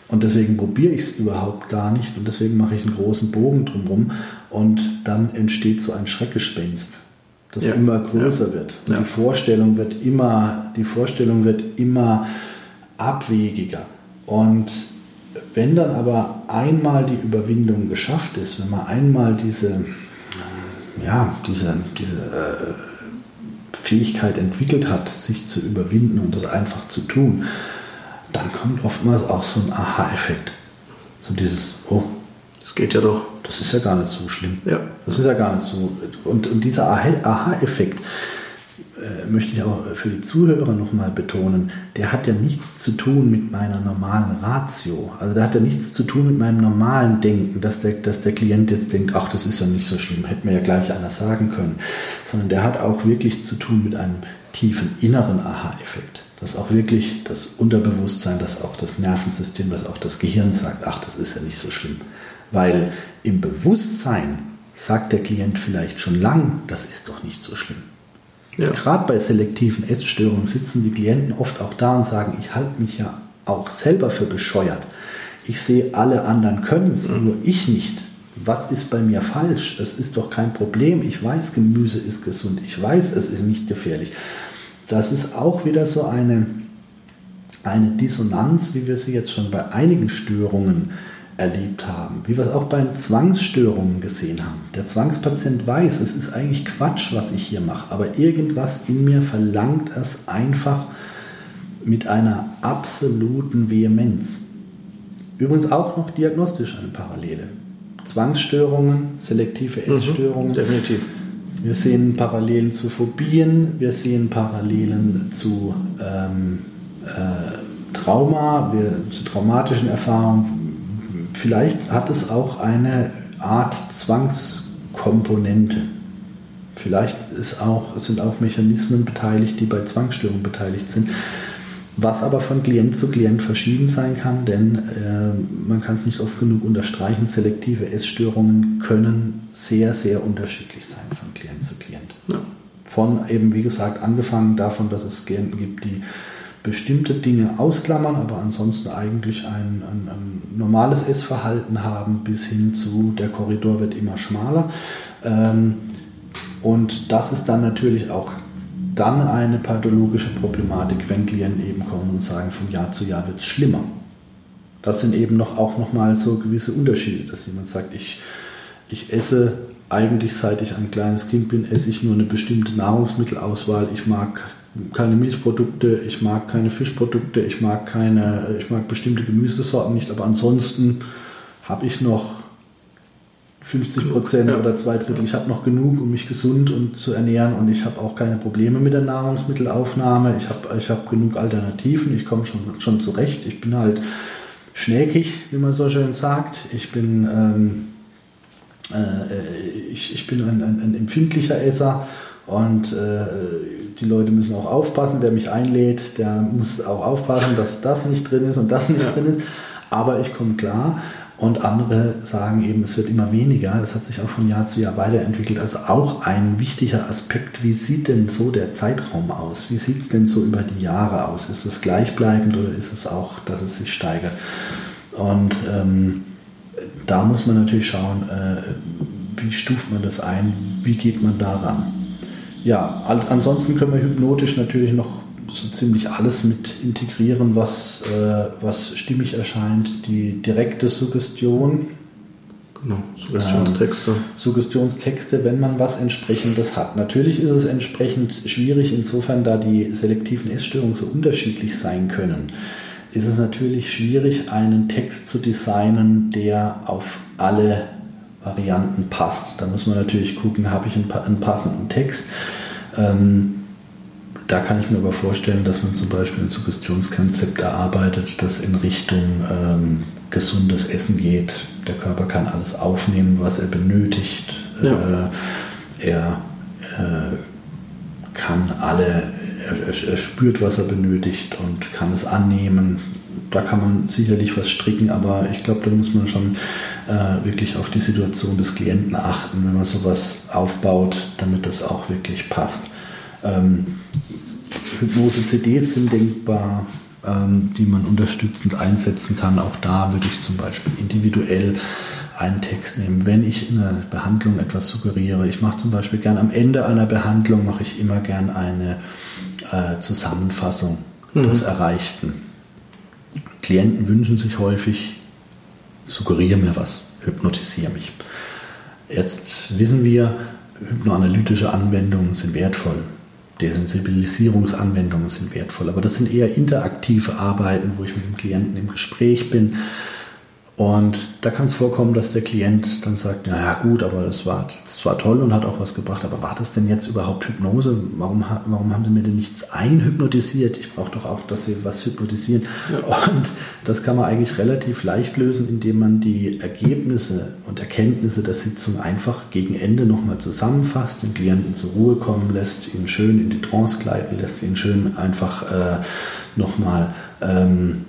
Und deswegen probiere ich es überhaupt gar nicht und deswegen mache ich einen großen Bogen drumherum und dann entsteht so ein Schreckgespenst, das ja. immer größer ja. wird. Ja. Die Vorstellung wird immer, die Vorstellung wird immer abwegiger. Und wenn dann aber einmal die Überwindung geschafft ist, wenn man einmal diese, ja, diese, diese äh, Fähigkeit entwickelt hat, sich zu überwinden und das einfach zu tun, dann kommt oftmals auch so ein Aha-Effekt. So dieses, oh, das geht ja doch. Das ist ja gar nicht so schlimm. Ja. Das ist ja gar nicht so. Und, und dieser Aha-Effekt, äh, möchte ich auch für die Zuhörer nochmal betonen, der hat ja nichts zu tun mit meiner normalen Ratio. Also der hat ja nichts zu tun mit meinem normalen Denken, dass der, dass der Klient jetzt denkt, ach, das ist ja nicht so schlimm, hätte mir ja gleich einer sagen können. Sondern der hat auch wirklich zu tun mit einem tiefen inneren Aha-Effekt. Dass auch wirklich das Unterbewusstsein, dass auch das Nervensystem, dass auch das Gehirn sagt, ach, das ist ja nicht so schlimm. Weil im Bewusstsein sagt der Klient vielleicht schon lang, das ist doch nicht so schlimm. Ja. Gerade bei selektiven Essstörungen sitzen die Klienten oft auch da und sagen, ich halte mich ja auch selber für bescheuert. Ich sehe, alle anderen können es, mhm. nur ich nicht. Was ist bei mir falsch? Es ist doch kein Problem. Ich weiß, Gemüse ist gesund. Ich weiß, es ist nicht gefährlich. Das ist auch wieder so eine, eine Dissonanz, wie wir sie jetzt schon bei einigen Störungen äh, erlebt haben, wie wir es auch bei Zwangsstörungen gesehen haben. Der Zwangspatient weiß, es ist eigentlich Quatsch, was ich hier mache, aber irgendwas in mir verlangt es einfach mit einer absoluten Vehemenz. Übrigens auch noch diagnostisch eine Parallele. Zwangsstörungen, selektive mhm, Essstörungen. Mhm, definitiv. Wir sehen Parallelen zu Phobien, wir sehen Parallelen zu ähm, äh, Trauma, wir, zu traumatischen Erfahrungen, vielleicht hat es auch eine Art Zwangskomponente. Vielleicht ist auch, sind auch Mechanismen beteiligt, die bei Zwangsstörungen beteiligt sind. Was aber von Klient zu Klient verschieden sein kann, denn äh, man kann es nicht oft genug unterstreichen, selektive Essstörungen können sehr, sehr unterschiedlich sein von Klient zu Klient. Ja. Von eben, wie gesagt, angefangen davon, dass es Klienten gibt, die bestimmte Dinge ausklammern, aber ansonsten eigentlich ein, ein, ein, normales Essverhalten haben, bis hin zu der Korridor wird immer schmaler. Ähm, und das ist dann natürlich auch dann eine pathologische Problematik, wenn Klienten eben kommen und sagen, von Jahr zu Jahr wird es schlimmer. Das sind eben noch auch nochmal so gewisse Unterschiede, dass jemand sagt, ich, ich esse eigentlich seit ich ein kleines Kind bin, esse ich nur eine bestimmte Nahrungsmittelauswahl. Ich mag keine Milchprodukte, ich mag keine Fischprodukte, ich mag keine, ich mag bestimmte Gemüsesorten nicht, aber ansonsten habe ich noch 50 Prozent ja. oder zwei Drittel. Ich habe noch genug, um mich gesund und zu ernähren und ich habe auch keine Probleme mit der Nahrungsmittelaufnahme. Ich habe ich hab genug Alternativen, ich komme schon, schon zurecht. Ich bin halt schnäkig, wie man so schön sagt. Ich bin, ähm, äh, ich, ich bin ein, ein, ein empfindlicher Esser und äh, die Leute müssen auch aufpassen. Wer mich einlädt, der muss auch aufpassen, dass das nicht drin ist und das nicht ja. drin ist. Aber ich komme klar. Und andere sagen eben, es wird immer weniger. Es hat sich auch von Jahr zu Jahr weiterentwickelt. Also auch ein wichtiger Aspekt, wie sieht denn so der Zeitraum aus? Wie sieht es denn so über die Jahre aus? Ist es gleichbleibend oder ist es auch, dass es sich steigert? Und ähm, da muss man natürlich schauen, äh, wie stuft man das ein, wie geht man daran? Ja, ansonsten können wir hypnotisch natürlich noch so ziemlich alles mit integrieren, was, äh, was stimmig erscheint. Die direkte Suggestion. Genau, Suggestionstexte. Ähm, Suggestionstexte, wenn man was entsprechendes hat. Natürlich ist es entsprechend schwierig, insofern da die selektiven Essstörungen so unterschiedlich sein können, ist es natürlich schwierig, einen Text zu designen, der auf alle Varianten passt. Da muss man natürlich gucken, habe ich einen, einen passenden Text. Ähm, da kann ich mir aber vorstellen, dass man zum Beispiel ein Suggestionskonzept erarbeitet, das in Richtung ähm, gesundes Essen geht. Der Körper kann alles aufnehmen, was er benötigt. Ja. Äh, er äh, kann alle, er, er, spürt, was er benötigt und kann es annehmen. Da kann man sicherlich was stricken, aber ich glaube, da muss man schon äh, wirklich auf die Situation des Klienten achten, wenn man sowas aufbaut, damit das auch wirklich passt. Ähm, Hypnose-CDs sind denkbar, ähm, die man unterstützend einsetzen kann. Auch da würde ich zum Beispiel individuell einen Text nehmen. Wenn ich in einer Behandlung etwas suggeriere, ich mache zum Beispiel gern am Ende einer Behandlung, mache ich immer gern eine äh, Zusammenfassung mhm. des Erreichten. Klienten wünschen sich häufig, suggeriere mir was, hypnotisiere mich. Jetzt wissen wir, hypnoanalytische Anwendungen sind wertvoll. Desensibilisierungsanwendungen sind wertvoll, aber das sind eher interaktive Arbeiten, wo ich mit dem Klienten im Gespräch bin und da kann es vorkommen, dass der Klient dann sagt, naja gut, aber das war zwar toll und hat auch was gebracht, aber war das denn jetzt überhaupt Hypnose? Warum, warum haben Sie mir denn nichts einhypnotisiert? Ich brauche doch auch, dass Sie was hypnotisieren. Ja. Und das kann man eigentlich relativ leicht lösen, indem man die Ergebnisse und Erkenntnisse der Sitzung einfach gegen Ende nochmal zusammenfasst, den Klienten zur Ruhe kommen lässt, ihn schön in die Trance gleiten lässt, ihn schön einfach äh, nochmal ähm,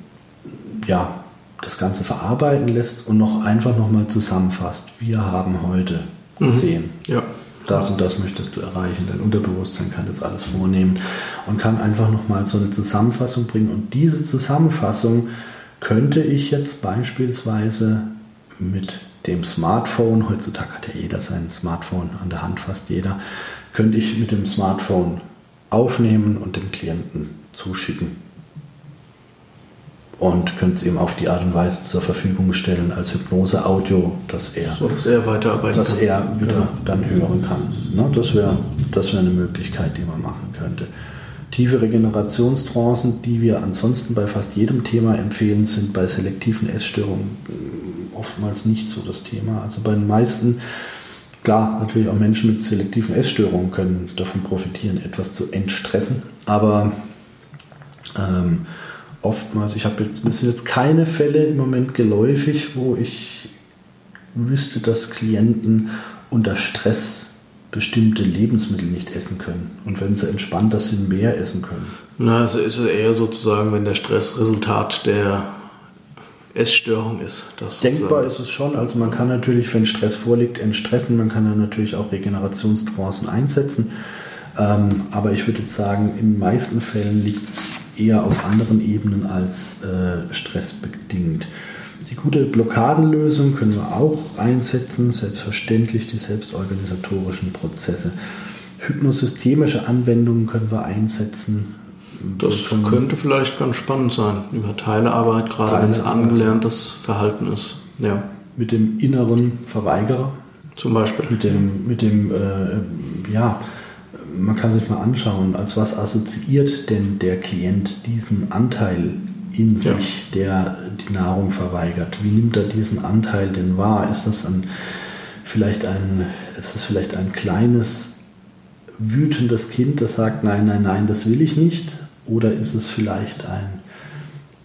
ja, das Ganze verarbeiten lässt und noch einfach nochmal zusammenfasst. Wir haben heute mhm. gesehen. Ja. Das und das möchtest du erreichen. Dein Unterbewusstsein kann jetzt alles vornehmen und kann einfach nochmal so eine Zusammenfassung bringen. Und diese Zusammenfassung könnte ich jetzt beispielsweise mit dem Smartphone, heutzutage hat ja jeder sein Smartphone an der Hand, fast jeder, könnte ich mit dem Smartphone aufnehmen und dem Klienten zuschicken und könnt es ihm auf die Art und Weise zur Verfügung stellen als Hypnose-Audio, dass er, so, dass er weiterarbeiten dass kann. er wieder genau. dann hören kann. Ne, das wäre das wär eine Möglichkeit, die man machen könnte. Tiefe Regenerationstrancen, die wir ansonsten bei fast jedem Thema empfehlen, sind bei selektiven Essstörungen äh, oftmals nicht so das Thema. Also bei den meisten, klar, natürlich auch Menschen mit selektiven Essstörungen können davon profitieren, etwas zu entstressen, aber ähm, oftmals, ich habe jetzt, mir jetzt keine Fälle im Moment geläufig, wo ich wüsste, dass Klienten unter Stress bestimmte Lebensmittel nicht essen können. Und wenn sie entspannter sind, mehr essen können. Na, also ist es eher sozusagen, wenn der Stress Resultat der Essstörung ist. Denkbar ist es schon. Also man kann natürlich, wenn Stress vorliegt, entstressen. Man kann dann natürlich auch Regenerationstrancen einsetzen. Ähm, aber ich würde jetzt sagen, in den meisten Fällen liegt es eher auf anderen Ebenen als äh, stressbedingt. Die gute Blockadenlösung können wir auch einsetzen, selbstverständlich die selbstorganisatorischen Prozesse. Hypnosystemische Anwendungen können wir einsetzen. Das könnte vielleicht ganz spannend sein, über Teilearbeit, gerade wenn es angelerntes Verhalten ist. Ja. Mit dem inneren Verweigerer. Zum Beispiel. Mit dem, mit dem äh, ja, man kann sich mal anschauen, als was assoziiert denn der Klient diesen Anteil in ja. sich, der die Nahrung verweigert? Wie nimmt er diesen Anteil denn wahr? Ist das ein, vielleicht ein, ist das vielleicht ein kleines, wütendes Kind, das sagt, nein, nein, nein, das will ich nicht? Oder ist es vielleicht ein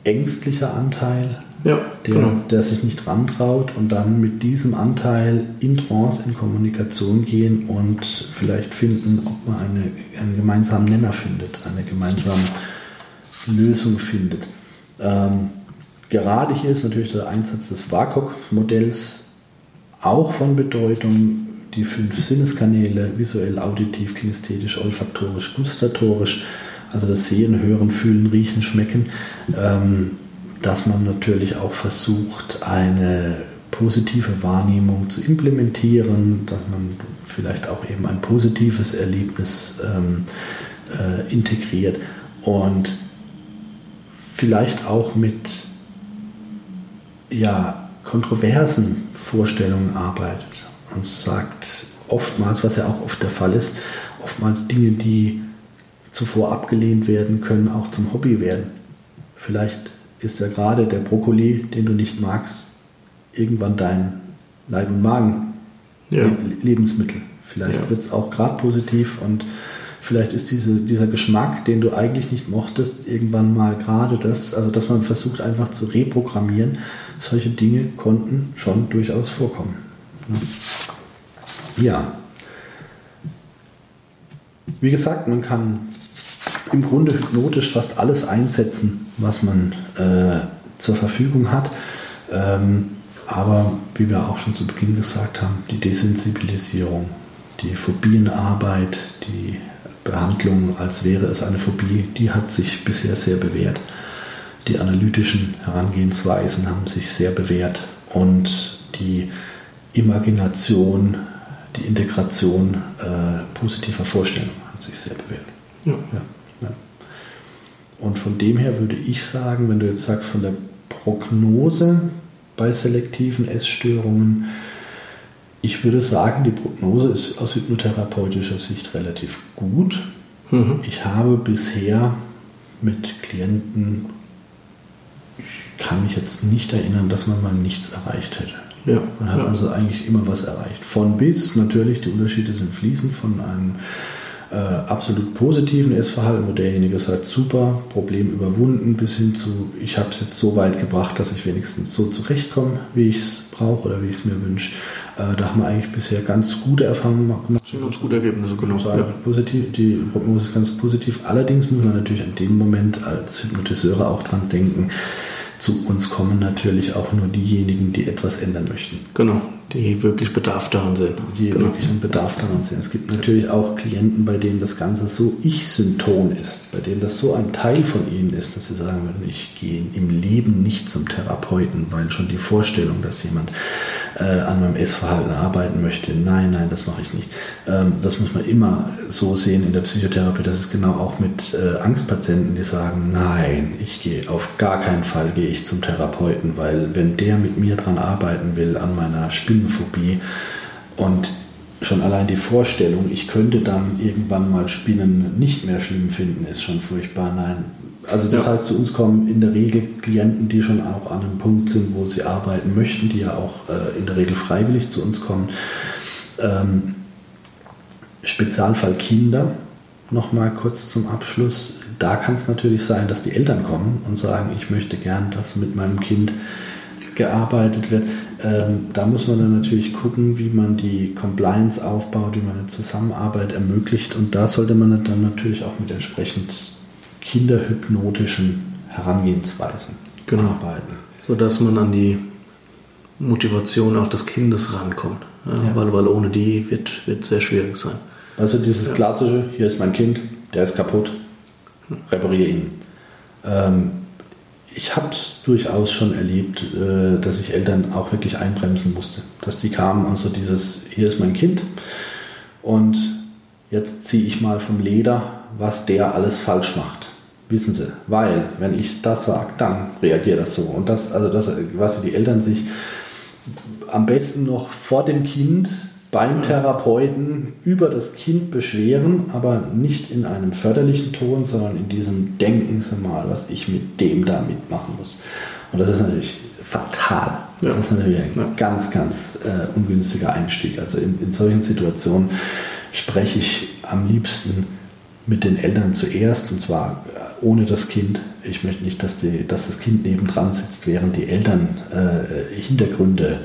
ängstlicher Anteil, ja, der, genau. der sich nicht rantraut und dann mit diesem Anteil in Trance, in Kommunikation gehen und vielleicht finden, ob man eine, einen gemeinsamen Nenner findet, eine gemeinsame Lösung findet. Ähm, gerade hier ist natürlich der Einsatz des WAKOK-Modells auch von Bedeutung. Die fünf Sinneskanäle, visuell, auditiv, kinesthetisch, olfaktorisch, gustatorisch, also das Sehen, Hören, Fühlen, Riechen, Schmecken, ähm, dass man natürlich auch versucht, eine positive Wahrnehmung zu implementieren, dass man vielleicht auch eben ein positives Erlebnis ähm, äh, integriert und vielleicht auch mit ja, kontroversen Vorstellungen arbeitet und sagt oftmals, was ja auch oft der Fall ist, oftmals Dinge, die zuvor abgelehnt werden, können auch zum Hobby werden. Vielleicht ist ja gerade der Brokkoli, den du nicht magst, irgendwann dein Leib- und Magen-Lebensmittel. Ja. Vielleicht ja. wird es auch gerade positiv und vielleicht ist diese, dieser Geschmack, den du eigentlich nicht mochtest, irgendwann mal gerade das, also dass man versucht einfach zu reprogrammieren. Solche Dinge konnten schon durchaus vorkommen. Ja. Wie gesagt, man kann im Grunde hypnotisch fast alles einsetzen, was man äh, zur Verfügung hat. Ähm, aber wie wir auch schon zu Beginn gesagt haben, die Desensibilisierung, die Phobienarbeit, die Behandlung, als wäre es eine Phobie, die hat sich bisher sehr bewährt. Die analytischen Herangehensweisen haben sich sehr bewährt und die Imagination, die Integration äh, positiver Vorstellungen hat sich sehr bewährt. Ja. Ja. Und von dem her würde ich sagen, wenn du jetzt sagst von der Prognose bei selektiven Essstörungen, ich würde sagen, die Prognose ist aus hypnotherapeutischer Sicht relativ gut. Mhm. Ich habe bisher mit Klienten, ich kann mich jetzt nicht erinnern, dass man mal nichts erreicht hätte. Ja, man hat ja. also eigentlich immer was erreicht. Von bis, natürlich, die Unterschiede sind fließend von einem äh, absolut positiven Essverhalten, wo derjenige sagt, super, Problem überwunden, bis hin zu, ich habe es jetzt so weit gebracht, dass ich wenigstens so zurechtkomme, wie ich es brauche oder wie ich es mir wünsche. Äh, da haben wir eigentlich bisher ganz gute Erfahrungen gemacht. Sind ganz gute Ergebnisse, genau. Ja. Positiv, die Prognose ist ganz positiv. Allerdings muss man natürlich in dem Moment als Hypnotiseure auch dran denken, zu uns kommen natürlich auch nur diejenigen, die etwas ändern möchten. Genau, die wirklich Bedarf daran sehen. Die genau. wirklich einen Bedarf daran sehen. Es gibt natürlich auch Klienten, bei denen das Ganze so Ich-Synton ist, bei denen das so ein Teil von ihnen ist, dass sie sagen würden, ich gehe im Leben nicht zum Therapeuten, weil schon die Vorstellung, dass jemand äh, an meinem Essverhalten arbeiten möchte, nein, nein, das mache ich nicht. Ähm, das muss man immer so sehen in der Psychotherapie, das ist genau auch mit äh, Angstpatienten, die sagen, nein, ich gehe auf gar keinen Fall gehe ich zum Therapeuten, weil wenn der mit mir dran arbeiten will an meiner Spinnenphobie und schon allein die Vorstellung, ich könnte dann irgendwann mal Spinnen nicht mehr schlimm finden, ist schon furchtbar. Nein, also das ja. heißt, zu uns kommen in der Regel Klienten, die schon auch an einem Punkt sind, wo sie arbeiten möchten, die ja auch äh, in der Regel freiwillig zu uns kommen. Ähm, Spezialfall Kinder, nochmal kurz zum Abschluss. Da kann es natürlich sein, dass die Eltern kommen und sagen, ich möchte gern, dass mit meinem Kind gearbeitet wird. Ähm, da muss man dann natürlich gucken, wie man die Compliance aufbaut, wie man eine Zusammenarbeit ermöglicht. Und da sollte man dann natürlich auch mit entsprechend kinderhypnotischen Herangehensweisen genau. arbeiten. Sodass man an die Motivation auch des Kindes rankommt. Ja, ja. Weil, weil ohne die wird, wird sehr schwierig sein. Also dieses ja. klassische, hier ist mein Kind, der ist kaputt, repariere ihn. Ähm, ich habe es durchaus schon erlebt, äh, dass ich Eltern auch wirklich einbremsen musste. Dass die kamen und so dieses, hier ist mein Kind und jetzt ziehe ich mal vom Leder, was der alles falsch macht. Wissen Sie, weil wenn ich das sage, dann reagiert das so. Und das, also das, was die Eltern sich am besten noch vor dem Kind beim Therapeuten über das Kind beschweren, aber nicht in einem förderlichen Ton, sondern in diesem Denken Sie mal, was ich mit dem da mitmachen muss. Und das ist natürlich fatal. Das ja. ist natürlich ein ja. ganz, ganz äh, ungünstiger Einstieg. Also in, in solchen Situationen spreche ich am liebsten mit den Eltern zuerst und zwar äh, ohne das Kind. Ich möchte nicht, dass, die, dass das Kind nebendran sitzt, während die Eltern äh, Hintergründe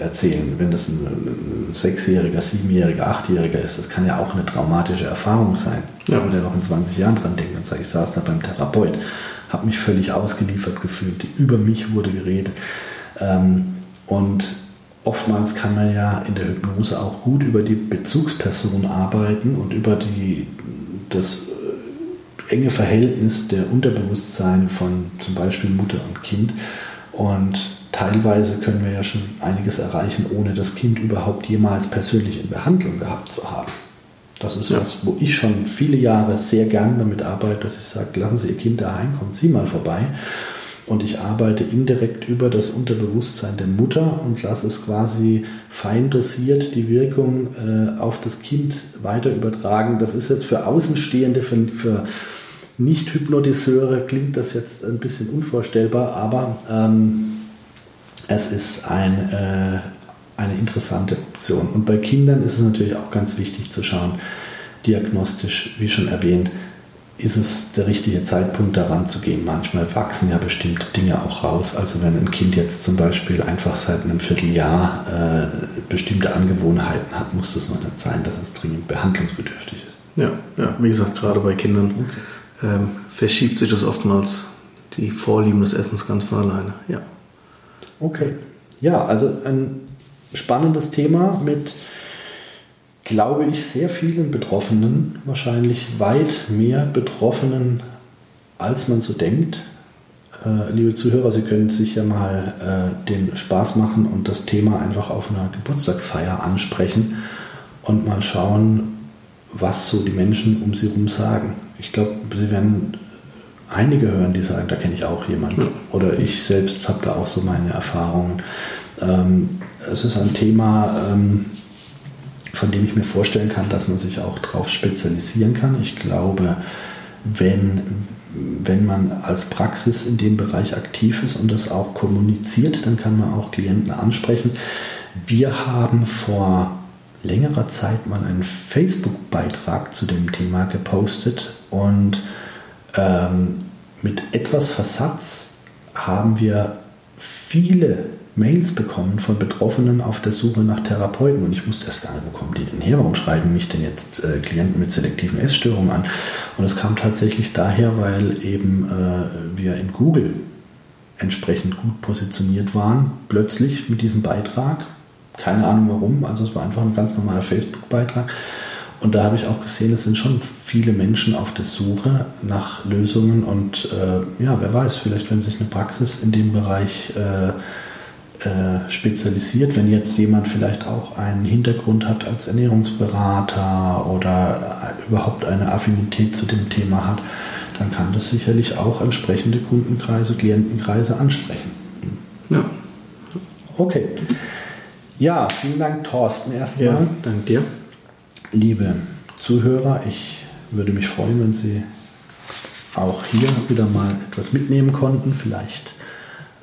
äh, erzählen. Wenn das ein, ein Sechsjähriger, Siebenjähriger, Achtjähriger ist, das kann ja auch eine traumatische Erfahrung sein. Ja. Der noch in 20 Jahren dran denkt und sagt, ich saß da beim Therapeut, habe mich völlig ausgeliefert gefühlt, über mich wurde geredet. Ähm, und oftmals kann man ja in der Hypnose auch gut über die Bezugsperson arbeiten und über die, das enge Verhältnis der Unterbewusstseine von zum Beispiel Mutter und Kind. Und teilweise können wir ja schon einiges erreichen, ohne das Kind überhaupt jemals persönlich in Behandlung gehabt zu haben. Das ist ja. was, wo ich schon viele Jahre sehr gern damit arbeite, dass ich sage, lassen Sie Ihr Kind daheim, kommen Sie mal vorbei. Und ich arbeite indirekt über das Unterbewusstsein der Mutter und lasse es quasi fein dosiert die Wirkung äh, auf das Kind weiter übertragen. Das ist jetzt für Außenstehende, für, für Nicht-Hypnotiseure klingt das jetzt ein bisschen unvorstellbar, aber ähm, es ist ein, äh, eine interessante Option. Und bei Kindern ist es natürlich auch ganz wichtig zu schauen, diagnostisch, wie schon erwähnt, ist es der richtige Zeitpunkt daran zu gehen. Manchmal wachsen ja bestimmte Dinge auch raus. Also wenn ein Kind jetzt zum Beispiel einfach seit einem Vierteljahr äh, bestimmte Angewohnheiten hat, muss das noch nicht sein, dass es dringend behandlungsbedürftig ist. Ja, ja wie gesagt, gerade bei Kindern okay. Ähm, verschiebt sich das oftmals die Vorlieben des Essens ganz von alleine. Ja. Okay. Ja, also ein spannendes Thema mit glaube ich, sehr vielen Betroffenen, wahrscheinlich weit mehr Betroffenen, als man so denkt. Äh, liebe Zuhörer, Sie können sich ja mal äh, den Spaß machen und das Thema einfach auf einer Geburtstagsfeier ansprechen und mal schauen, was so die Menschen um Sie herum sagen. Ich glaube, Sie werden einige hören, die sagen, da kenne ich auch jemanden. Ja. Oder ich selbst habe da auch so meine Erfahrungen. Ähm, es ist ein Thema, ähm, von dem ich mir vorstellen kann, dass man sich auch darauf spezialisieren kann. Ich glaube, wenn, wenn man als Praxis in dem Bereich aktiv ist und das auch kommuniziert, dann kann man auch Klienten ansprechen. Wir haben vor längerer Zeit mal einen Facebook-Beitrag zu dem Thema gepostet und ähm, mit etwas Versatz haben wir viele Mails bekommen von Betroffenen auf der Suche nach Therapeuten und ich wusste erst gar nicht, wo kommen die denn her? Warum schreiben mich denn jetzt äh, Klienten mit selektiven Essstörungen an? Und es kam tatsächlich daher, weil eben äh, wir in Google entsprechend gut positioniert waren, plötzlich mit diesem Beitrag. Keine Ahnung warum, also es war einfach ein ganz normaler Facebook-Beitrag. Und da habe ich auch gesehen, es sind schon viele Menschen auf der Suche nach Lösungen und äh, ja, wer weiß, vielleicht wenn sich eine Praxis in dem Bereich äh, äh, spezialisiert. Wenn jetzt jemand vielleicht auch einen Hintergrund hat als Ernährungsberater oder überhaupt eine Affinität zu dem Thema hat, dann kann das sicherlich auch entsprechende Kundenkreise, Klientenkreise ansprechen. Ja. Okay. Ja, vielen Dank, Thorsten, erstmal. Ja, danke dir. Liebe Zuhörer, ich würde mich freuen, wenn Sie auch hier wieder mal etwas mitnehmen konnten. Vielleicht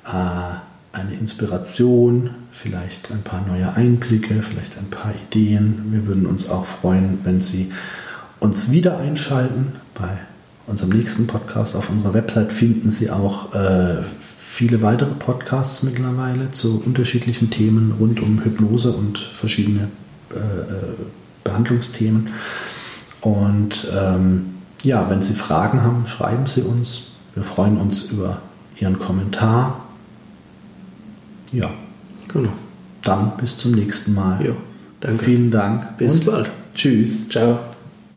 äh, eine Inspiration, vielleicht ein paar neue Einblicke, vielleicht ein paar Ideen. Wir würden uns auch freuen, wenn Sie uns wieder einschalten. Bei unserem nächsten Podcast auf unserer Website finden Sie auch äh, viele weitere Podcasts mittlerweile zu unterschiedlichen Themen rund um Hypnose und verschiedene äh, äh Behandlungsthemen. Und ähm, ja, wenn Sie Fragen haben, schreiben Sie uns. Wir freuen uns über Ihren Kommentar ja. Genau. Dann bis zum nächsten Mal. Ja, danke. Vielen Dank. Bis bald. Tschüss. Ciao.